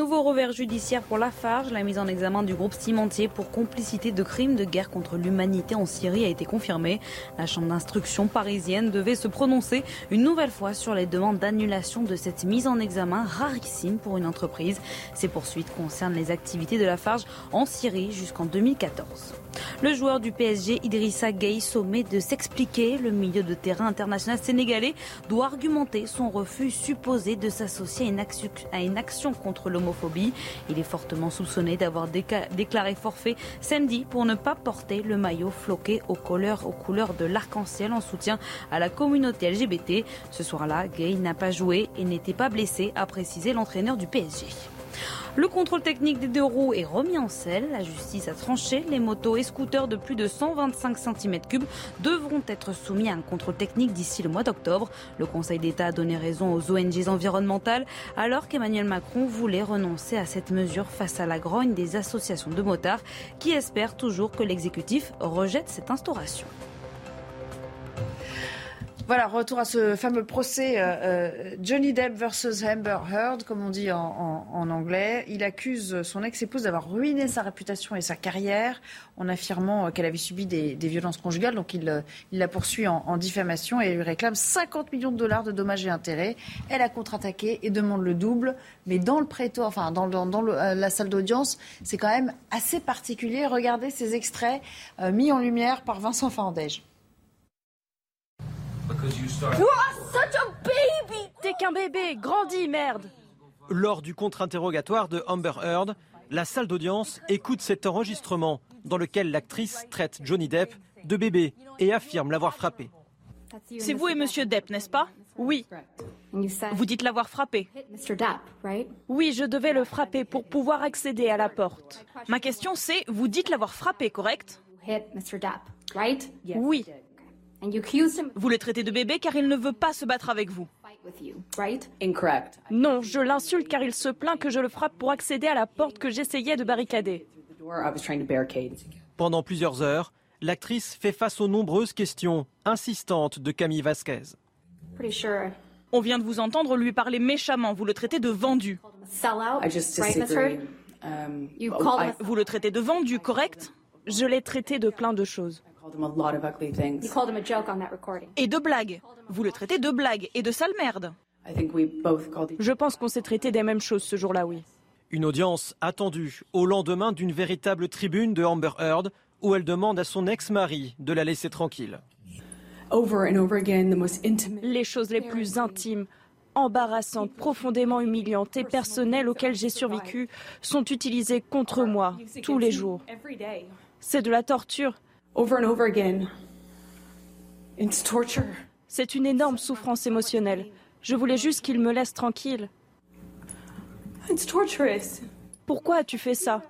Nouveau revers judiciaire pour Lafarge. La mise en examen du groupe cimentier pour complicité de crimes de guerre contre l'humanité en Syrie a été confirmée. La chambre d'instruction parisienne devait se prononcer une nouvelle fois sur les demandes d'annulation de cette mise en examen rarissime pour une entreprise. Ces poursuites concernent les activités de Lafarge en Syrie jusqu'en 2014. Le joueur du PSG Idrissa Gueye sommet de s'expliquer. Le milieu de terrain international sénégalais doit argumenter son refus supposé de s'associer à une action contre l'homophobie il est fortement soupçonné d'avoir déclaré forfait samedi pour ne pas porter le maillot floqué aux couleurs, aux couleurs de l'arc-en-ciel en soutien à la communauté LGBT. Ce soir-là, Gay n'a pas joué et n'était pas blessé, a précisé l'entraîneur du PSG. Le contrôle technique des deux roues est remis en selle. La justice a tranché. Les motos et scooters de plus de 125 cm3 devront être soumis à un contrôle technique d'ici le mois d'octobre. Le Conseil d'État a donné raison aux ONG environnementales alors qu'Emmanuel Macron voulait renoncer à cette mesure face à la grogne des associations de motards qui espèrent toujours que l'exécutif rejette cette instauration. Voilà, retour à ce fameux procès euh, euh, Johnny Depp versus Amber Heard, comme on dit en, anglais. Il accuse son ex-épouse d'avoir ruiné sa réputation et sa carrière en affirmant qu'elle avait subi des, violences conjugales. Donc il, la poursuit en, diffamation et lui réclame 50 millions de dollars de dommages et intérêts. Elle a contre-attaqué et demande le double. Mais dans le prétoire, enfin dans, euh, la salle d'audience, c'est quand même assez particulier. Regardez ces extraits mis en lumière par Vincent Fandège. T'es qu'un bébé, grandis, merde Lors du contre-interrogatoire de Amber Heard, la salle d'audience écoute cet enregistrement dans lequel l'actrice traite Johnny Depp de bébé et affirme l'avoir frappé. C'est vous et Monsieur Depp, n'est-ce pas? Oui. Vous dites l'avoir frappé. Oui, je devais le frapper pour pouvoir accéder à la porte. Ma question c'est, vous dites l'avoir frappé, correct? Oui. Vous le traitez de bébé car il ne veut pas se battre avec vous. Non, je l'insulte car il se plaint que je le frappe pour accéder à la porte que j'essayais de barricader. Pendant plusieurs heures, l'actrice fait face aux nombreuses questions insistantes de Camille Vasquez. On vient de vous entendre lui parler méchamment. Vous le traitez de vendu. Um, vous le traitez de vendu, correct? Je l'ai traité de plein de choses. Et de blagues. Vous le traitez de blagues et de sale merde. Je pense qu'on s'est traité des mêmes choses ce jour-là, oui. Une audience attendue au lendemain d'une véritable tribune de Amber Heard où elle demande à son ex-mari de la laisser tranquille. Les choses les plus intimes, embarrassantes, profondément humiliantes et personnelles auxquelles j'ai survécu sont utilisées contre moi tous les jours. C'est de la torture. C'est une énorme souffrance émotionnelle. Je voulais juste qu'il me laisse tranquille. Pourquoi as-tu fait ça?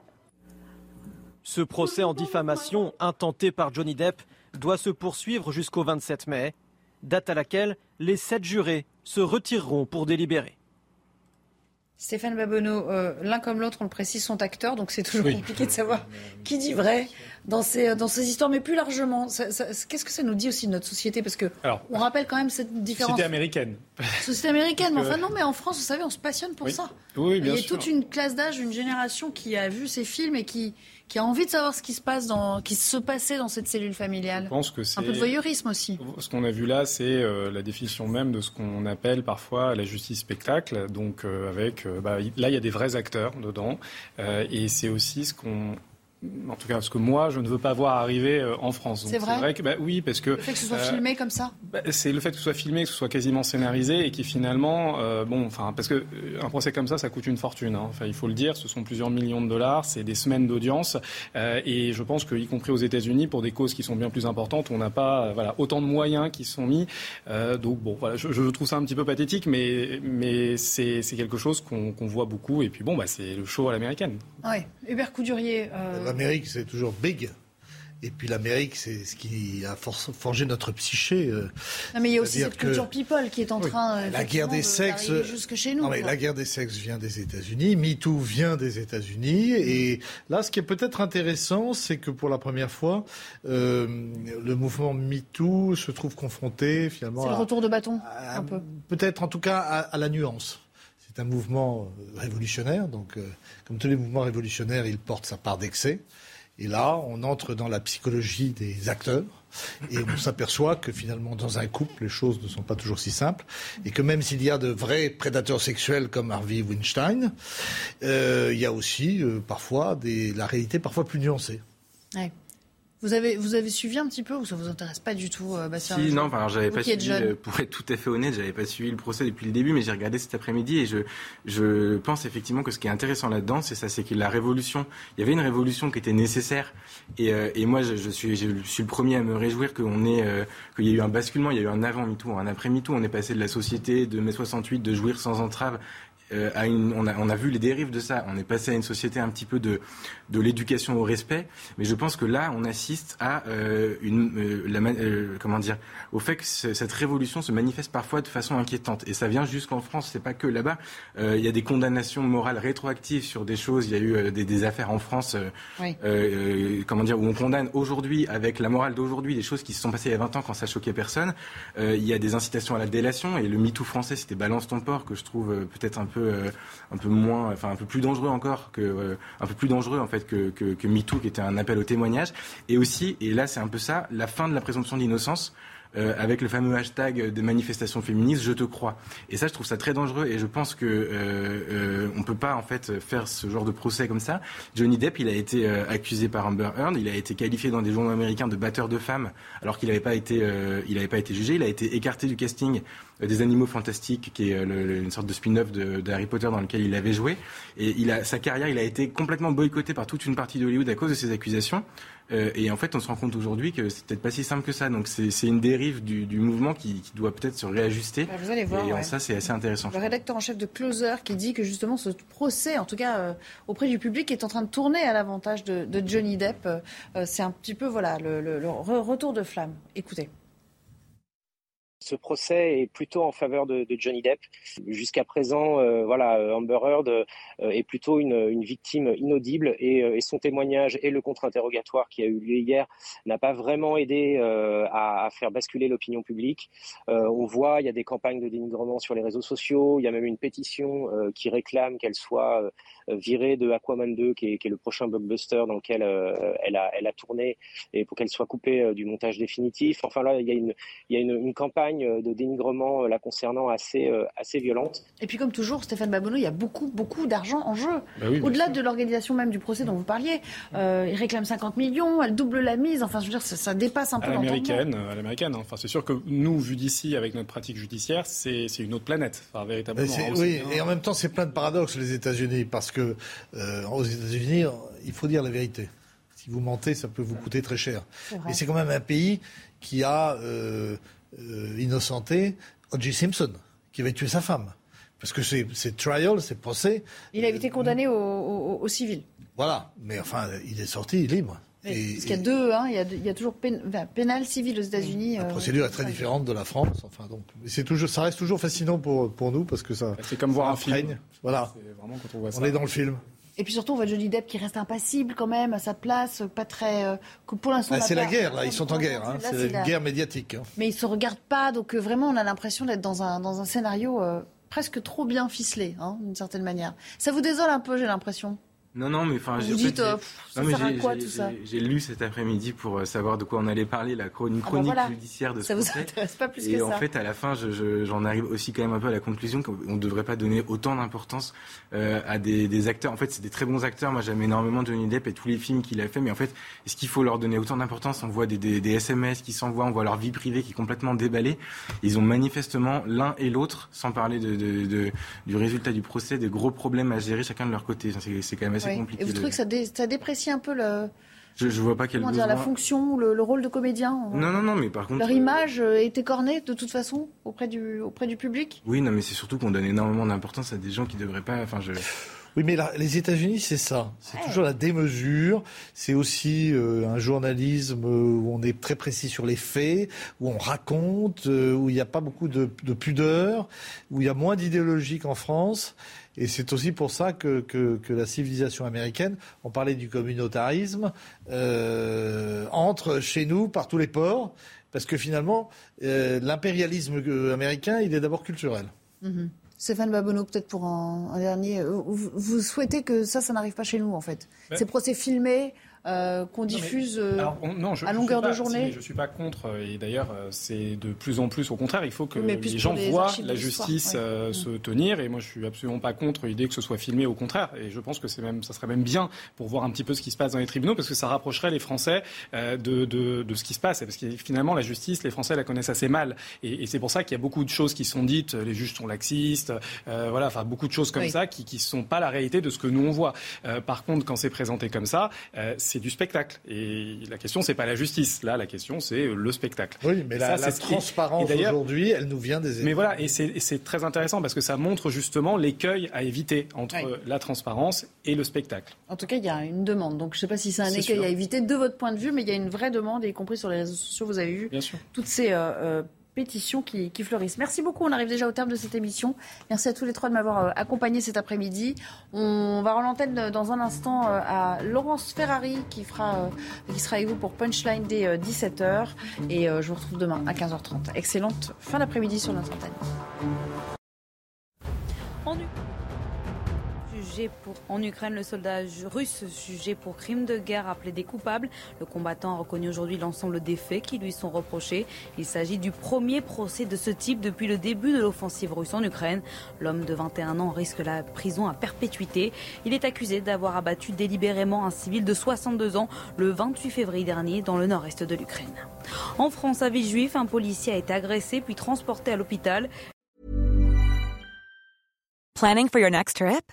Ce procès en diffamation intenté par Johnny Depp doit se poursuivre jusqu'au 27 mai, date à laquelle les sept jurés se retireront pour délibérer. Stéphane Babonneau, euh, l'un comme l'autre, on le précise, sont acteurs, donc c'est toujours compliqué de savoir qui dit vrai dans ces, dans ces histoires. Mais plus largement, qu'est-ce que ça nous dit aussi de notre société? Parce que on rappelle quand même cette différence. Société américaine. Société américaine, mais enfin non, mais en France, vous savez, on se passionne pour ça. Oui, bien Il y a toute une classe d'âge, une génération qui a vu ces films et qui, qui a envie de savoir ce qui se passe dans, qui se passait dans cette cellule familiale. Je pense que c'est un peu de voyeurisme aussi. Ce qu'on a vu là, c'est euh, la définition même de ce qu'on appelle parfois la justice spectacle. Donc euh, avec, euh, bah, là, il y a des vrais acteurs dedans, et c'est aussi ce qu'on en tout cas, parce que moi, je ne veux pas voir arriver euh, en France. C'est vrai, que, bah, Oui, parce que... Le fait que ce soit euh, filmé comme ça bah, C'est le fait que ce soit filmé, que ce soit quasiment scénarisé et qui finalement... Euh, bon, enfin, parce que un procès comme ça, ça coûte une fortune. Hein. Enfin, il faut le dire, ce sont plusieurs millions de dollars, c'est des semaines d'audience. et je pense qu'y compris aux États-Unis, pour des causes qui sont bien plus importantes, on n'a pas voilà, autant de moyens qui sont mis. donc, bon, voilà, je, je, trouve ça un petit peu pathétique, mais, mais c'est quelque chose qu'on voit beaucoup. Et puis, bon, bah, c'est le show à l'américaine. Oui. Hubert Coudurier l'Amérique, c'est toujours big. Et puis l'Amérique, c'est ce qui a forgé notre psyché. Euh, non, mais il y a aussi cette culture people qui est en train euh, la guerre des sexes jusque chez nous. Non, mais la guerre des sexes vient des États-Unis, MeToo vient des États-Unis, et là, ce qui est peut-être intéressant, c'est que pour la première fois, euh, le mouvement MeToo se trouve confronté finalement. C'est le retour de bâton, un peu. Peut-être, en tout cas, à la nuance. C'est un mouvement euh, révolutionnaire, donc euh, comme tous les mouvements révolutionnaires, il porte sa part d'excès. Et là, on entre dans la psychologie des acteurs et on s'aperçoit que finalement, dans un couple, les choses ne sont pas toujours si simples et que même s'il y a de vrais prédateurs sexuels comme Harvey Weinstein, euh, il y a aussi parfois la réalité parfois plus nuancée. Vous avez, vous avez suivi un petit peu ou ça vous intéresse pas du tout, euh, Bastien Si, non, enfin, j'avais pas suivi, pour être tout à fait honnête, j'avais pas suivi le procès depuis le début, mais j'ai regardé cet après-midi et je, je pense effectivement que ce qui est intéressant là-dedans, c'est ça, c'est que la révolution, il y avait une révolution qui était nécessaire et, euh, et moi, je, je, suis, je suis le premier à me réjouir qu'on ait, euh, qu'il y ait eu un basculement, il y a eu un avant MeToo, un après MeToo, on est passé de la société de mai 68 de jouir sans entrave euh, on, a, on, a, vu les dérives de ça. On est passé à une société un petit peu de, de l'éducation au respect, mais je pense que là, on assiste à euh, une, euh, la, comment dire, au fait que cette révolution se manifeste parfois de façon inquiétante. Et ça vient jusqu'en France. C'est pas que là-bas. Il y a des condamnations morales rétroactives sur des choses. Il y a eu des, des, affaires en France, comment dire, où on condamne aujourd'hui avec la morale d'aujourd'hui des choses qui se sont passées il y a 20 ans quand ça choquait personne. il y a des incitations à la délation et le MeToo français, c'était balance ton port que je trouve peut-être un peu euh, un peu moins, enfin un peu plus dangereux encore que, euh, un peu plus dangereux en fait que, que, que MeToo, qui était un appel au témoignage. Et aussi, et là c'est un peu ça, la fin de la présomption d'innocence. Euh, avec le fameux hashtag des manifestations féministes, je te crois. Et ça, je trouve ça très dangereux et je pense que euh, euh, on peut pas en fait faire ce genre de procès comme ça. Johnny Depp, il a été accusé par Amber Heard, il a été qualifié dans des journaux américains de batteur de femmes, alors qu'il n'avait pas été, il n'avait pas été jugé, il a été écarté du casting des Animaux Fantastiques, qui est une sorte de spin-off de, de, Harry Potter dans lequel il avait joué. Et il a, sa carrière, il a été complètement boycotté par toute une partie d'Hollywood à cause de ces accusations. Euh, et en fait, on se rend compte aujourd'hui que c'est peut-être pas si simple que ça. Donc c'est une dérive du, du mouvement qui, qui, doit peut-être se réajuster. Bah, vous allez voir. Et ça, c'est assez intéressant. Le rédacteur en chef de Closer qui dit que justement ce procès, en tout cas euh, auprès du public, est en train de tourner à l'avantage de, de, Johnny Depp. Euh, c'est un petit peu voilà le, le, le retour de flamme. Écoutez. Ce procès est plutôt en faveur de, Johnny Depp. Jusqu'à présent, euh, voilà, Amber Heard euh, est plutôt une, victime inaudible et, euh, son témoignage et le contre-interrogatoire qui a eu lieu hier n'a pas vraiment aidé euh, à, à, faire basculer l'opinion publique. on voit, il y a des campagnes de dénigrement sur les réseaux sociaux. Il y a même une pétition qui réclame qu'elle soit virée de Aquaman 2, qui est, qui est, le prochain blockbuster dans lequel elle a, elle a tourné, et pour qu'elle soit coupée du montage définitif. Enfin là, il y a une, il y a une, une campagne de dénigrement la concernant assez, assez violente. Et puis comme toujours, Stéphane Babonneau, il y a beaucoup, beaucoup d'argent en jeu. Bah Au-delà de l'organisation même du procès dont vous parliez, il réclame 50 millions, elle double la mise, enfin je veux dire, ça, dépasse un peu à l'américaine. À l'américaine. Hein. Enfin, c'est sûr que nous, vu d'ici, avec notre pratique judiciaire, c'est une autre planète, enfin, véritablement. oui, et en même temps, c'est plein de paradoxes les États-Unis, parce que aux États-Unis, il faut dire la vérité. Si vous mentez, ça peut vous coûter très cher. Et c'est quand même un pays qui a euh, euh, innocenté O.J. Simpson, qui avait tué sa femme. Parce que c'est trial, c'est procès. Il a été condamné au, civil. Voilà, mais enfin, il est sorti libre. Parce qu'il y a deux, hein, il, y a, toujours pénal, civil aux États-Unis. La euh, procédure est très différente de la France. Enfin, donc, c'est toujours, ça reste toujours fascinant pour, pour nous parce que ça. C'est comme voir un film. Voilà. on est dans le film. Et puis surtout, on voit Johnny Depp qui reste impassible quand même à sa place, pas très. Euh, pour l'instant. Ah, c'est la guerre, là. Ils sont en guerre. Hein. C'est une guerre médiatique. Hein. Mais ils se regardent pas, donc euh, vraiment, on a l'impression d'être dans un dans un scénario euh, presque trop bien ficelé, hein, d'une certaine manière. Ça vous désole un peu, j'ai l'impression? Non, non, mais enfin, j'ai J'ai lu cet après-midi pour euh, savoir de quoi on allait parler, la chronique, ah bah judiciaire de ce ça procès. vous intéresse pas plus et que en fait, à la fin, j'en arrive aussi quand même un peu à la conclusion qu'on ne devrait pas donner autant d'importance euh, à des, des, acteurs. En fait, c'est des très bons acteurs. Moi, j'aime énormément Johnny Depp et tous les films qu'il a fait. Mais en fait, est-ce qu'il faut leur donner autant d'importance? On voit des, des, des, SMS qui s'envoient, on voit leur vie privée qui est complètement déballée. Ils ont manifestement l'un et l'autre, sans parler de, de, de, du résultat du procès, des gros problèmes à gérer chacun de leur côté. C'est quand même assez compliqué ça, déprécie un peu le. Je, je vois pas quel Comment dire, la fonction, le, le, rôle de comédien. Non, non, non, mais par contre. Leur image euh, est écornée de toute façon auprès du, auprès du public? Oui, non, mais c'est surtout qu'on donne énormément d'importance à des gens qui devraient pas. Enfin, je. Oui, mais les États-Unis, c'est ça. C'est toujours la démesure. C'est aussi euh, un journalisme où on est très précis sur les faits, où on raconte, euh, où il n'y a pas beaucoup de, de, pudeur, où il y a moins d'idéologie qu'en France. Et c'est aussi pour ça que, que, que, la civilisation américaine, on parlait du communautarisme, euh, entre chez nous par tous les ports, parce que finalement, euh, l'impérialisme américain, il est d'abord culturel. Mm-hmm. Stéphane Babonneau, peut-être pour un, dernier. Euh, vous, souhaitez que ça, ça n'arrive pas chez nous, en fait Ces procès filmés, euh, qu'on diffuse euh, à longueur de journée Je ne suis pas contre, et d'ailleurs c'est de plus en plus au contraire, il faut que les gens voient la justice se tenir, et moi je suis absolument pas contre l'idée que ce soit filmé, au contraire, et je pense que c'est même, ça serait même bien pour voir un petit peu ce qui se passe dans les tribunaux, parce que ça rapprocherait les Français de, de, de ce qui se passe, parce que finalement la justice, les Français la connaissent assez mal, et, et c'est pour ça qu'il y a beaucoup de choses qui sont dites, les juges sont laxistes, voilà, enfin beaucoup de choses comme ça qui ne sont pas la réalité de ce que nous on voit. par contre, quand c'est présenté comme ça, c'est du spectacle. Et la question, c'est pas la justice. Là, la question, c'est le spectacle. Oui, mais la, transparence aujourd'hui, elle nous vient des. Mais voilà, et c'est très intéressant parce que ça montre justement l'écueil à éviter entre la transparence et le spectacle. En tout cas, il y a une demande. Donc, je ne sais pas si c'est un écueil à éviter de votre point de vue, mais il y a une vraie demande, y compris sur les réseaux sociaux. Vous avez vu Bien sûr. toutes ces euh, euh, pétitions qui, fleurissent. Merci beaucoup. On arrive déjà au terme de cette émission. Merci à tous les trois de m'avoir euh, accompagné cet après-midi. On va rendre l'antenne dans un instant euh, à Laurence Ferrari qui, euh, qui sera avec vous pour Punchline dès 17h. Et je vous retrouve demain à 15h30. Excellente fin d'après-midi sur notre antenne en Ukraine. Le soldat russe jugé pour crime de guerre appelé des coupables. Le combattant a reconnu aujourd'hui l'ensemble des faits qui lui sont reprochés. Il s'agit du premier procès de ce type depuis le début de l'offensive russe en Ukraine. L'homme de 21 ans risque la prison à perpétuité. Il est accusé d'avoir abattu délibérément un civil de 62 ans le 28 février dernier dans le nord-est de l'Ukraine. En France, à Villejuif, un policier a été agressé puis transporté à l'hôpital. Planning for your next trip?